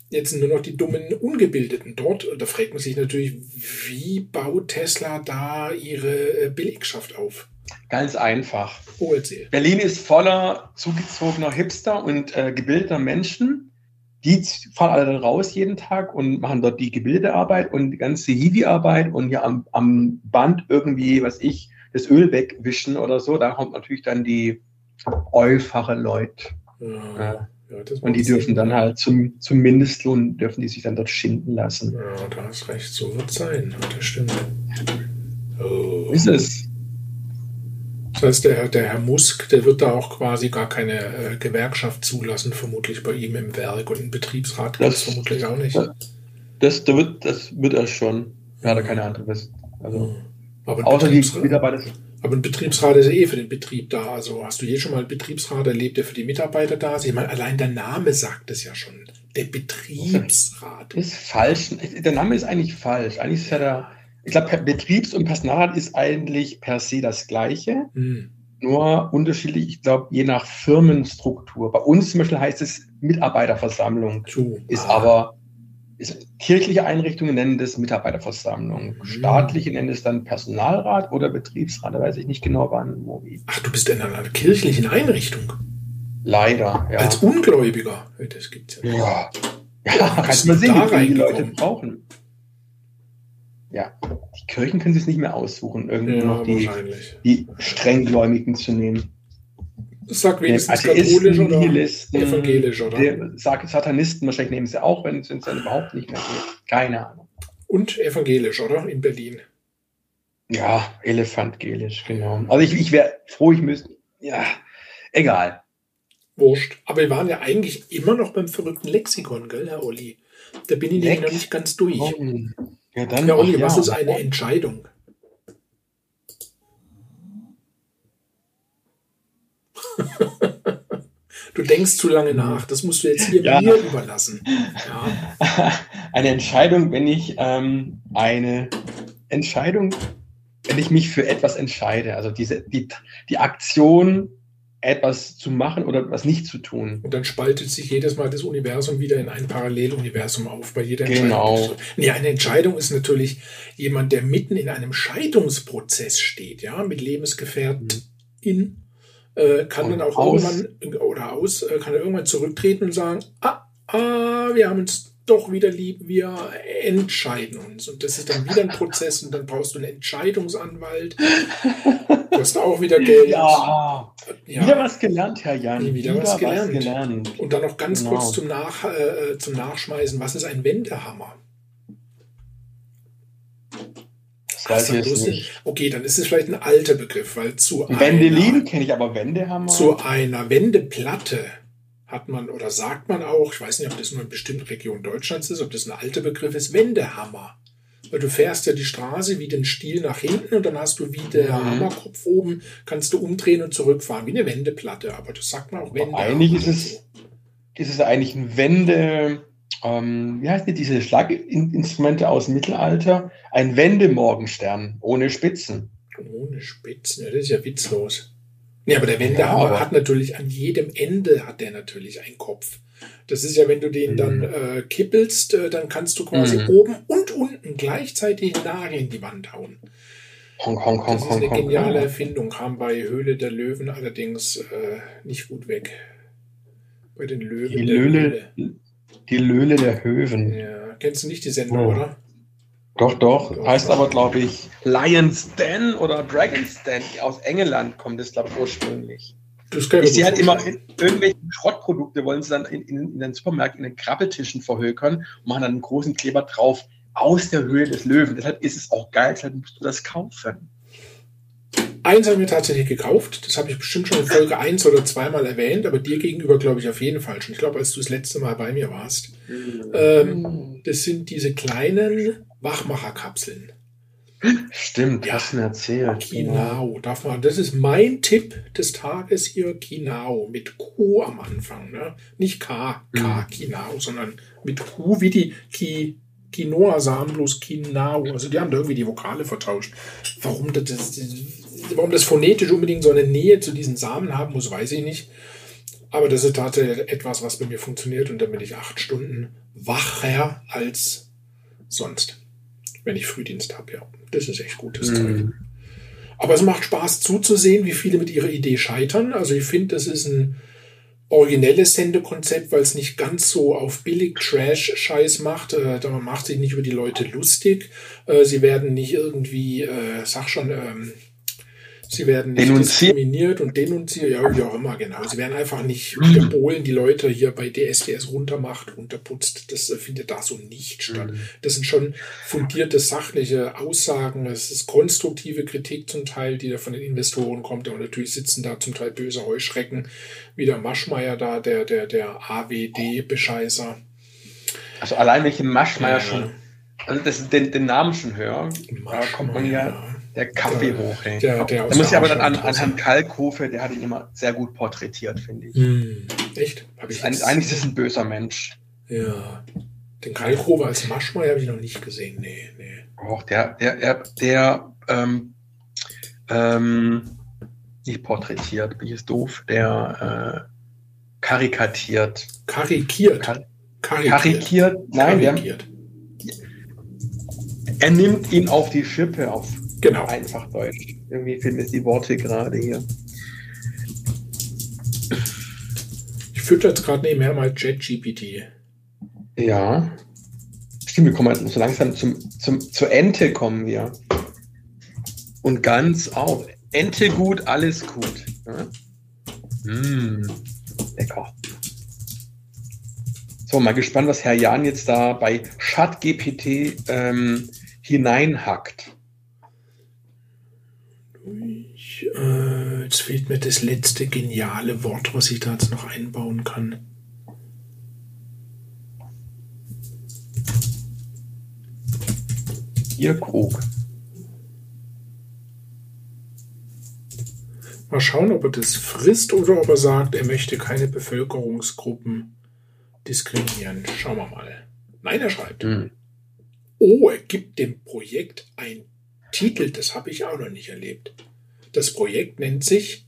jetzt nur noch die dummen Ungebildeten dort. Und da fragt man sich natürlich, wie baut Tesla da ihre äh, Belegschaft auf? Ganz einfach. Oh, erzähl. Berlin ist voller zugezogener Hipster und äh, gebildeter Menschen. Die fahren alle dann raus jeden Tag und machen dort die gebildete Arbeit und die ganze Hiwi-Arbeit und hier am, am Band irgendwie, was ich, das Öl wegwischen oder so. Da kommt natürlich dann die Eufache Leute. Ja. Ja, und die dürfen dann halt zum, zum Mindestlohn, dürfen die sich dann dort schinden lassen. Ja, da hast recht, so wird es sein. Das stimmt. Oh. Ist es. Das heißt, der, der Herr Musk, der wird da auch quasi gar keine äh, Gewerkschaft zulassen, vermutlich bei ihm im Werk und im Betriebsrat gibt es vermutlich auch nicht. Das, das, das, wird, das wird er schon. Ja, da keine andere West. Also. Mhm. Aber Außer die Aber ein Betriebsrat ist ja eh für den Betrieb da. Also hast du hier schon mal einen Betriebsrat erlebt, der für die Mitarbeiter da ist? Ich meine, allein der Name sagt es ja schon. Der Betriebsrat. Ist falsch. Der Name ist eigentlich falsch. Eigentlich ist ja der, ich glaube, Betriebs- und Personalrat ist eigentlich per se das Gleiche. Hm. Nur unterschiedlich, ich glaube, je nach Firmenstruktur. Bei uns zum Beispiel heißt es Mitarbeiterversammlung. Zu. Ist ah. aber ist, kirchliche Einrichtungen nennen das Mitarbeiterversammlung. Mhm. Staatliche nennen es dann Personalrat oder Betriebsrat. Da weiß ich nicht genau, wann, wo, wie. Ach, du bist in einer kirchlichen Einrichtung? Leider, ja. Als Ungläubiger. Das gibt's ja. Ja, ja kannst mal sehen, wie viele Leute brauchen. Ja, die Kirchen können sich nicht mehr aussuchen, irgendwie ja, noch die, die strenggläubigen zu nehmen. Sag wenigstens katholisch oder Nihilisten, evangelisch, oder? Sag, Satanisten, wahrscheinlich nehmen sie auch, wenn es dann überhaupt nicht mehr geht. Keine Ahnung. Und evangelisch, oder? In Berlin. Ja, elefantgelisch, genau. Also ich, ich wäre froh, ich müsste. Ja, egal. Wurscht. Aber wir waren ja eigentlich immer noch beim verrückten Lexikon, gell, Herr Olli? Da bin ich nämlich noch nicht ganz durch. Ja, dann. Herr Olli, ja, was ist eine Entscheidung? Du denkst zu lange nach. Das musst du jetzt hier Ja. mir überlassen. Ja. Eine Entscheidung, wenn ich ähm, eine Entscheidung, wenn ich mich für etwas entscheide, also diese, die, die Aktion, etwas zu machen oder etwas nicht zu tun. Und dann spaltet sich jedes Mal das Universum wieder in ein Paralleluniversum auf bei jeder Genau. Entscheidung. Nee, eine Entscheidung ist natürlich jemand, der mitten in einem Scheidungsprozess steht, ja, mit Lebensgefährtin, äh, kann Und dann auch aus. irgendwann oder aus, äh, kann er irgendwann zurücktreten und sagen, ah, ah, wir haben uns doch wieder lieb, wir entscheiden uns. Und das ist dann wieder ein Prozess und dann brauchst du einen Entscheidungsanwalt. Kostet auch wieder Geld. Ja, Ja. wieder was gelernt, Herr Jan. Nee, wieder was gelernt. gelernt. Und dann noch ganz Genau. kurz zum, Nach, äh, zum Nachschmeißen. Was ist ein Wendehammer? Das jetzt bloß nicht. Okay, dann ist es vielleicht ein alter Begriff, weil zu Wendelin einer, kenne ich, aber Wendehammer. zu einer Wendeplatte hat man oder sagt man auch, ich weiß nicht, ob das nur in bestimmten Regionen Deutschlands ist, ob das ein alter Begriff ist, Wendehammer. Weil du fährst ja die Straße wie den Stiel nach hinten und dann hast du wie der Mhm. Hammerkopf oben, kannst du umdrehen und zurückfahren, wie eine Wendeplatte. Aber das sagt man auch Wendehammer. eigentlich ist es- ist es eigentlich ein Wende, ähm, wie heißt die, diese Schlaginstrumente aus dem Mittelalter? Ein Wendemorgenstern ohne Spitzen. Ohne Spitzen, ja, das ist ja witzlos. Nee, aber der Wendehammer Ja, hat natürlich an jedem Ende hat der natürlich einen Kopf. Das ist ja, wenn du den Mhm. dann äh, kippelst, äh, dann kannst du quasi Mhm. oben und unten gleichzeitig Nagel in die Wand hauen. Hong, Hong, Hong, Das ist eine geniale Erfindung, kam bei Höhle der Löwen allerdings äh, nicht gut weg. Bei den Löwen Die der Löhle, die Löhle der Höwen. Ja, kennst du nicht die Sendung, Oh. oder? Doch, doch. Doch, Heißt doch. aber, glaube ich, Lion's Den oder Dragon's Den. Aus England kommt es, glaube ich, ursprünglich. Das ich sehe halt immer in, irgendwelche Schrottprodukte, wollen sie dann in, in, in den Supermärkten in den Krabbeltischen verhökern und machen dann einen großen Kleber drauf aus der Höhe des Löwen. Deshalb ist es auch geil, deshalb musst du das kaufen. Eins habe ich mir tatsächlich gekauft. Das habe ich bestimmt schon in Folge 1 oder zweimal erwähnt, aber dir gegenüber glaube ich auf jeden Fall schon. Ich glaube, als du das letzte Mal bei mir warst. Ähm, das sind diese kleinen Wachmacherkapseln. Stimmt, Ja. hast du mir erzählt. Kinao. Darf man, das ist mein Tipp des Tages hier. Kinao. Mit Q am Anfang. Ne? Nicht K, K, Kinao, sondern mit Q wie die Ki, Quinoa-Samen, bloß Kinao. Also die haben da irgendwie die Vokale vertauscht. Warum das, das, warum das phonetisch unbedingt so eine Nähe zu diesen Samen haben muss, weiß ich nicht. Aber das ist tatsächlich etwas, was bei mir funktioniert und bin ich acht Stunden wacher als sonst, wenn ich Frühdienst habe. Ja, das ist echt gutes Zeug. Mhm. Aber es macht Spaß zuzusehen, wie viele mit ihrer Idee scheitern. Also ich finde, das ist ein originelles Sendekonzept, weil es nicht ganz so auf billig Trash-Scheiß macht. Äh, da macht sich nicht über die Leute lustig. Äh, sie werden nicht irgendwie, äh, sag schon, ähm, sie werden nicht Denunziert. diskriminiert und denunziert, ja, wie auch immer, genau. Sie werden einfach nicht der Bohlen die Leute hier bei DSDS runtermacht, runterputzt. Das äh, findet da so nicht statt. Das sind schon fundierte, sachliche Aussagen. Es ist konstruktive Kritik zum Teil, die da von den Investoren kommt. Und natürlich sitzen da zum Teil böse Heuschrecken, wie der Maschmeyer da, der, der, der AWD-Bescheißer. Also allein den Maschmeyer Ja. schon, also das, den, den Namen schon höre, da kommt man ja der Kaffee Der- hoch. Ey. der- der da muss ich der aber dann an, an. Herrn Kalkhofe, der hat ihn immer sehr gut porträtiert, finde ich. Hm, echt? Hab ich Eigentlich, jetzt- eigentlich ist es ein böser Mensch. Ja. Den Kalkrover als Maschmeyer habe ich noch nicht gesehen. Nee, nee. Auch der, der, der, der ähm, ähm, nicht porträtiert, bin ich jetzt doof, der äh, karikatiert. Karikiert. Kar Karikiert. karikiert? Nein, der, Karikiert. er nimmt ihn auf die Schippe, auf Genau. einfach Deutsch. Irgendwie fehlen mir die Worte gerade hier. Ich fütter jetzt gerade nebenher mal ChatGPT. Ja. Stimmt, wir kommen halt so langsam zum, zum, zur Ente kommen wir. Und ganz auch. Ente gut, alles gut. Ja? Mm, lecker. So, mal gespannt, was Herr Jan jetzt da bei ChatGPT ähm, hineinhackt. Ich, äh, jetzt fehlt mir das letzte geniale Wort, was ich da jetzt noch einbauen kann. Ihr Krug. Mal schauen, ob er das frisst oder ob er sagt, er möchte keine Bevölkerungsgruppen diskriminieren. Schauen wir mal. Nein, er schreibt. Hm. Oh, er gibt dem Projekt ein Titel, das habe ich auch noch nicht erlebt. Das Projekt nennt sich,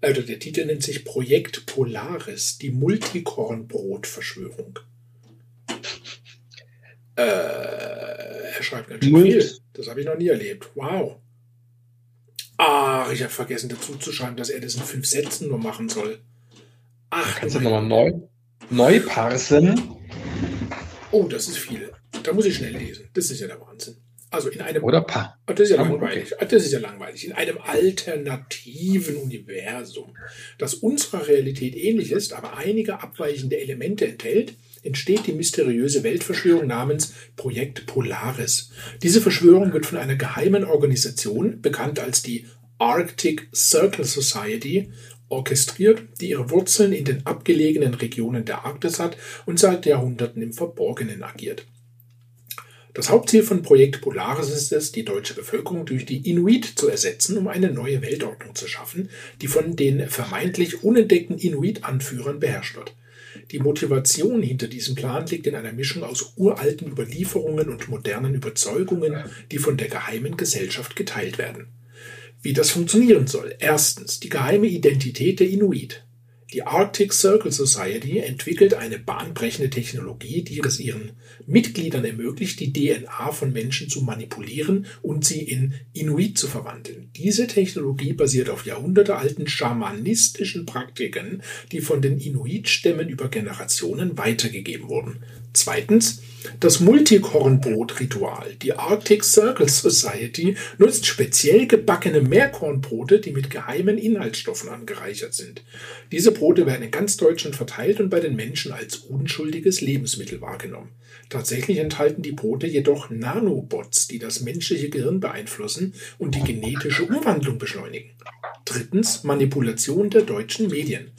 also der Titel nennt sich Projekt Polaris, die Multikornbrot-Verschwörung. Äh, er schreibt ganz schön viel. Das habe ich noch nie erlebt. Wow. Ach, ich habe vergessen dazu zu schreiben, dass er das in fünf Sätzen nur machen soll. Ach, Kannst du du nochmal neu, neu parsen? oh, das ist viel. Da muss ich schnell lesen. Das ist ja der Wahnsinn. Also in einem Oder pa? Ah, Das ist ja langweilig. Ah, Das ist ja langweilig. In einem alternativen Universum, das unserer Realität ähnlich ist, aber einige abweichende Elemente enthält, entsteht die mysteriöse Weltverschwörung namens Projekt Polaris. Diese Verschwörung wird von einer geheimen Organisation, bekannt als die Arctic Circle Society, orchestriert, die ihre Wurzeln in den abgelegenen Regionen der Arktis hat und seit Jahrhunderten im Verborgenen agiert. Das Hauptziel von Projekt Polaris ist es, die deutsche Bevölkerung durch die Inuit zu ersetzen, um eine neue Weltordnung zu schaffen, die von den vermeintlich unentdeckten Inuit-Anführern beherrscht wird. Die Motivation hinter diesem Plan liegt in einer Mischung aus uralten Überlieferungen und modernen Überzeugungen, die von der geheimen Gesellschaft geteilt werden. Wie das funktionieren soll. Erstens die geheime Identität der Inuit. Die Arctic Circle Society entwickelt eine bahnbrechende Technologie, die es ihren Mitgliedern ermöglicht, die DNA von Menschen zu manipulieren und sie in Inuit zu verwandeln. Diese Technologie basiert auf jahrhundertealten schamanistischen Praktiken, die von den Inuit-Stämmen über Generationen weitergegeben wurden. Zweitens, das Multikornbrot-Ritual. Die Arctic Circle Society nutzt speziell gebackene Meerkornbrote, die mit geheimen Inhaltsstoffen angereichert sind. Diese Brote werden in ganz Deutschland verteilt und bei den Menschen als unschuldiges Lebensmittel wahrgenommen. Tatsächlich enthalten die Brote jedoch Nanobots, die das menschliche Gehirn beeinflussen und die genetische Umwandlung beschleunigen. Drittens Manipulation der deutschen Medien.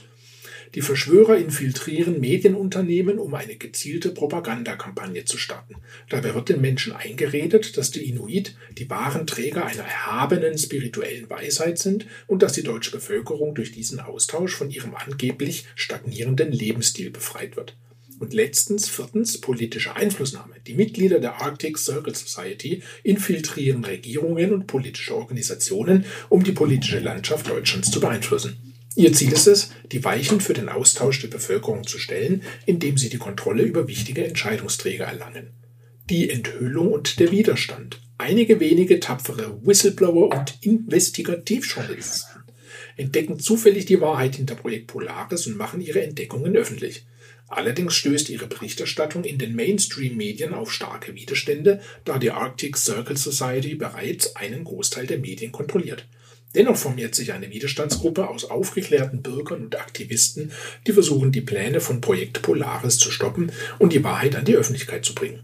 Die Verschwörer infiltrieren Medienunternehmen, um eine gezielte Propagandakampagne zu starten. Dabei wird den Menschen eingeredet, dass die Inuit die wahren Träger einer erhabenen spirituellen Weisheit sind und dass die deutsche Bevölkerung durch diesen Austausch von ihrem angeblich stagnierenden Lebensstil befreit wird. Und letztens, viertens, politische Einflussnahme. Die Mitglieder der Arctic Circle Society infiltrieren Regierungen und politische Organisationen, um die politische Landschaft Deutschlands zu beeinflussen. Ihr Ziel ist es, die Weichen für den Austausch der Bevölkerung zu stellen, indem sie die Kontrolle über wichtige Entscheidungsträger erlangen. Die Enthüllung und der Widerstand. Einige wenige tapfere Whistleblower und Investigativjournalisten entdecken zufällig die Wahrheit hinter Projekt Polaris und machen ihre Entdeckungen öffentlich. Allerdings stößt ihre Berichterstattung in den Mainstream-Medien auf starke Widerstände, da die Arctic Circle Society bereits einen Großteil der Medien kontrolliert. Dennoch formiert sich eine Widerstandsgruppe aus aufgeklärten Bürgern und Aktivisten, die versuchen, die Pläne von Projekt Polaris zu stoppen und die Wahrheit an die Öffentlichkeit zu bringen.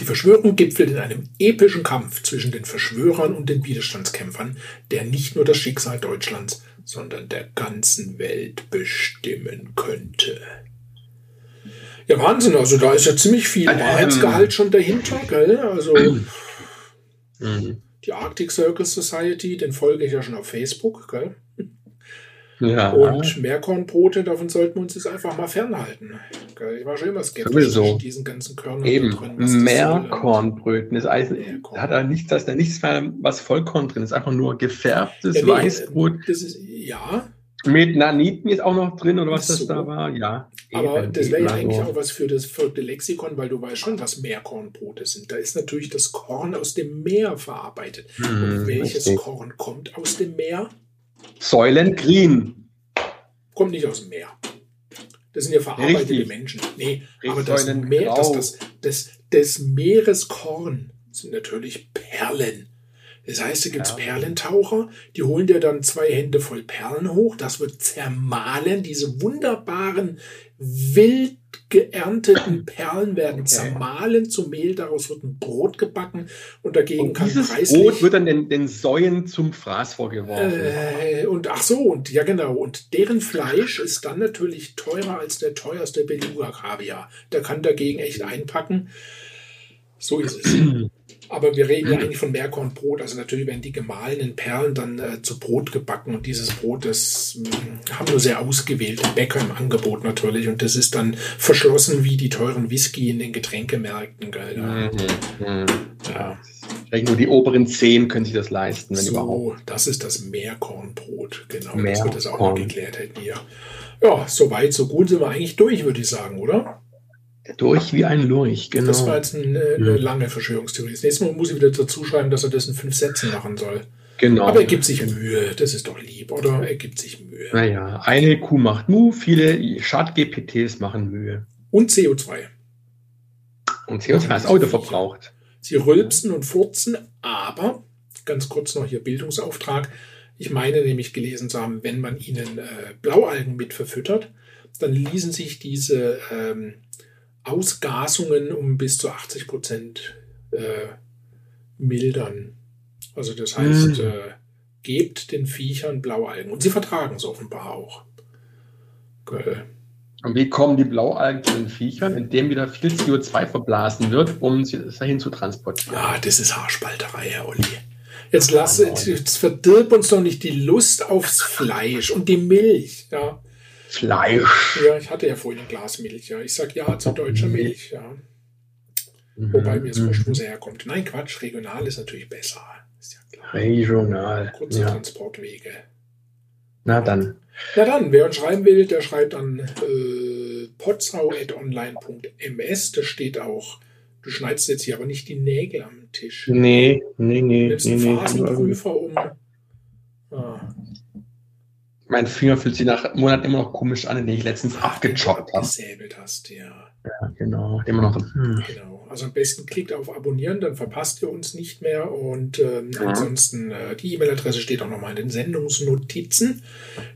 Die Verschwörung gipfelt in einem epischen Kampf zwischen den Verschwörern und den Widerstandskämpfern, der nicht nur das Schicksal Deutschlands, sondern der ganzen Welt bestimmen könnte. Ja, Wahnsinn, also da ist ja ziemlich viel Ähm. Wahrheitsgehalt schon dahinter, gell? Also Mhm. Die Arctic Circle Society, den folge ich ja schon auf Facebook, gell? Ja, Und Meerkornbrote, davon sollten wir uns jetzt einfach mal fernhalten. Gell? Ich war schon immer skeptisch Sowieso. zwischen diesen ganzen Körnern eben. drin. Meerkornbröten ist Eisen. Meerkorn. Hat da nichts, da ist da nichts mehr, was Vollkorn drin ist. Einfach nur gefärbtes Ja, nee, Weißbrot. Das ist, ja, Mit Naniten ist auch noch drin oder was Ach das so. da war. Ja. aber Eben, das wäre ja eigentlich auch was für das vierte Lexikon, weil du weißt schon, was Meerkornbrote sind. Da ist natürlich das Korn aus dem Meer verarbeitet. Und Hm, welches richtig. Korn kommt aus dem Meer? Soylent Green. Kommt nicht aus dem Meer. Das sind ja verarbeitete Richtig. Menschen. Nee, Richtig, aber das, Meer, das, das, das, das Meereskorn sind natürlich Perlen. Das heißt, da gibt es Perlen. Perlentaucher, die holen dir dann zwei Hände voll Perlen hoch. Das wird zermahlen. Diese wunderbaren, wild geernteten Perlen werden Okay. zermahlen zu Mehl. Daraus wird ein Brot gebacken. Und dagegen Und kann dieses preislich... Brot wird dann den, den Säuen zum Fraß vorgeworfen. Äh, und ach so, und ja genau, und deren Fleisch ist dann natürlich teurer als der teuerste Beluga-Kaviar. Der kann dagegen echt einpacken. So ist es. Aber wir reden ja eigentlich von Meerkornbrot. Also natürlich werden die gemahlenen Perlen dann äh, zu Brot gebacken. Und dieses Brot, das mh, haben nur sehr ausgewählte Bäcker im Angebot natürlich. Und das ist dann verschlossen wie die teuren Whisky in den Getränkemärkten. Gell? Ja. Mhm. Ja. Vielleicht nur die oberen zehn können sich das leisten, wenn so, überhaupt. das ist das Meerkornbrot. Genau, das Meerkorn. wird das auch noch geklärt hätten hier. Ja, soweit, so gut sind wir eigentlich durch, würde ich sagen, oder? Durch wie ein Lurch, genau. Das war jetzt ein, äh, eine lange Verschwörungstheorie. Das nächste Mal muss ich wieder dazu schreiben, dass er das in fünf Sätzen machen soll. genau. Aber er gibt sich Mühe, das ist doch lieb, oder? Er gibt sich Mühe. naja, eine Kuh macht Mu, viele Schad-GPTs machen Mühe. Und CO2. Und CO2 das Auto verbraucht. Sie rülpsen und furzen, aber, ganz kurz noch hier Bildungsauftrag, ich meine nämlich gelesen zu haben, wenn man ihnen äh, Blaualgen mit verfüttert, dann ließen sich diese ähm, Ausgasungen um bis zu 80 Prozent äh, mildern. Also das heißt, Mm. äh, gebt den Viechern Blaualgen. Und sie vertragen es offenbar auch. Gell. Und wie kommen die Blaualgen zu den Viechern? Indem wieder viel CO2 verblasen wird, um sie dahin zu transportieren. Ah, das ist Haarspalterei, Herr Olli. Jetzt lass, jetzt, jetzt verdirb uns doch nicht die Lust aufs Fleisch und die Milch, ja. Fleisch. Ja, ich hatte ja vorhin ein Glas Milch, ja. Ich sag ja zu deutscher Milch, ja. Wobei mir Mhm. wurscht, wo sie herkommt. Nein, Quatsch, regional ist natürlich besser. Ist ja klar. Regional. Kurze Ja. Transportwege. Na dann. Na dann, wer uns schreiben will, der schreibt an äh, potsau.online.ms. Da steht auch, du schneidest jetzt hier aber nicht die Nägel am Tisch. Nee, nee, nee. Nimmst nee, einen nee. Phasenprüfer um. Ah, Mein Finger fühlt sich nach Monaten immer noch komisch an, den ich letztens abgechoppt habe. Gesäbelt hast, ja. Ja, genau. Immer noch. Hm. Genau. Also am besten klickt auf Abonnieren, dann verpasst ihr uns nicht mehr. Und ähm, Ja. ansonsten, äh, die E-Mail-Adresse steht auch nochmal in den Sendungsnotizen.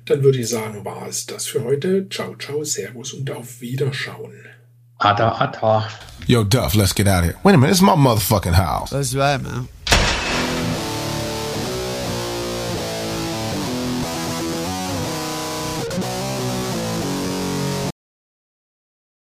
Dann würde ich sagen, war es das für heute. Ciao, ciao, Servus und auf Wiederschauen. Ada, ada. Yo, Duff, let's get out of here. Wait a minute, it's my motherfucking house. That's right, man.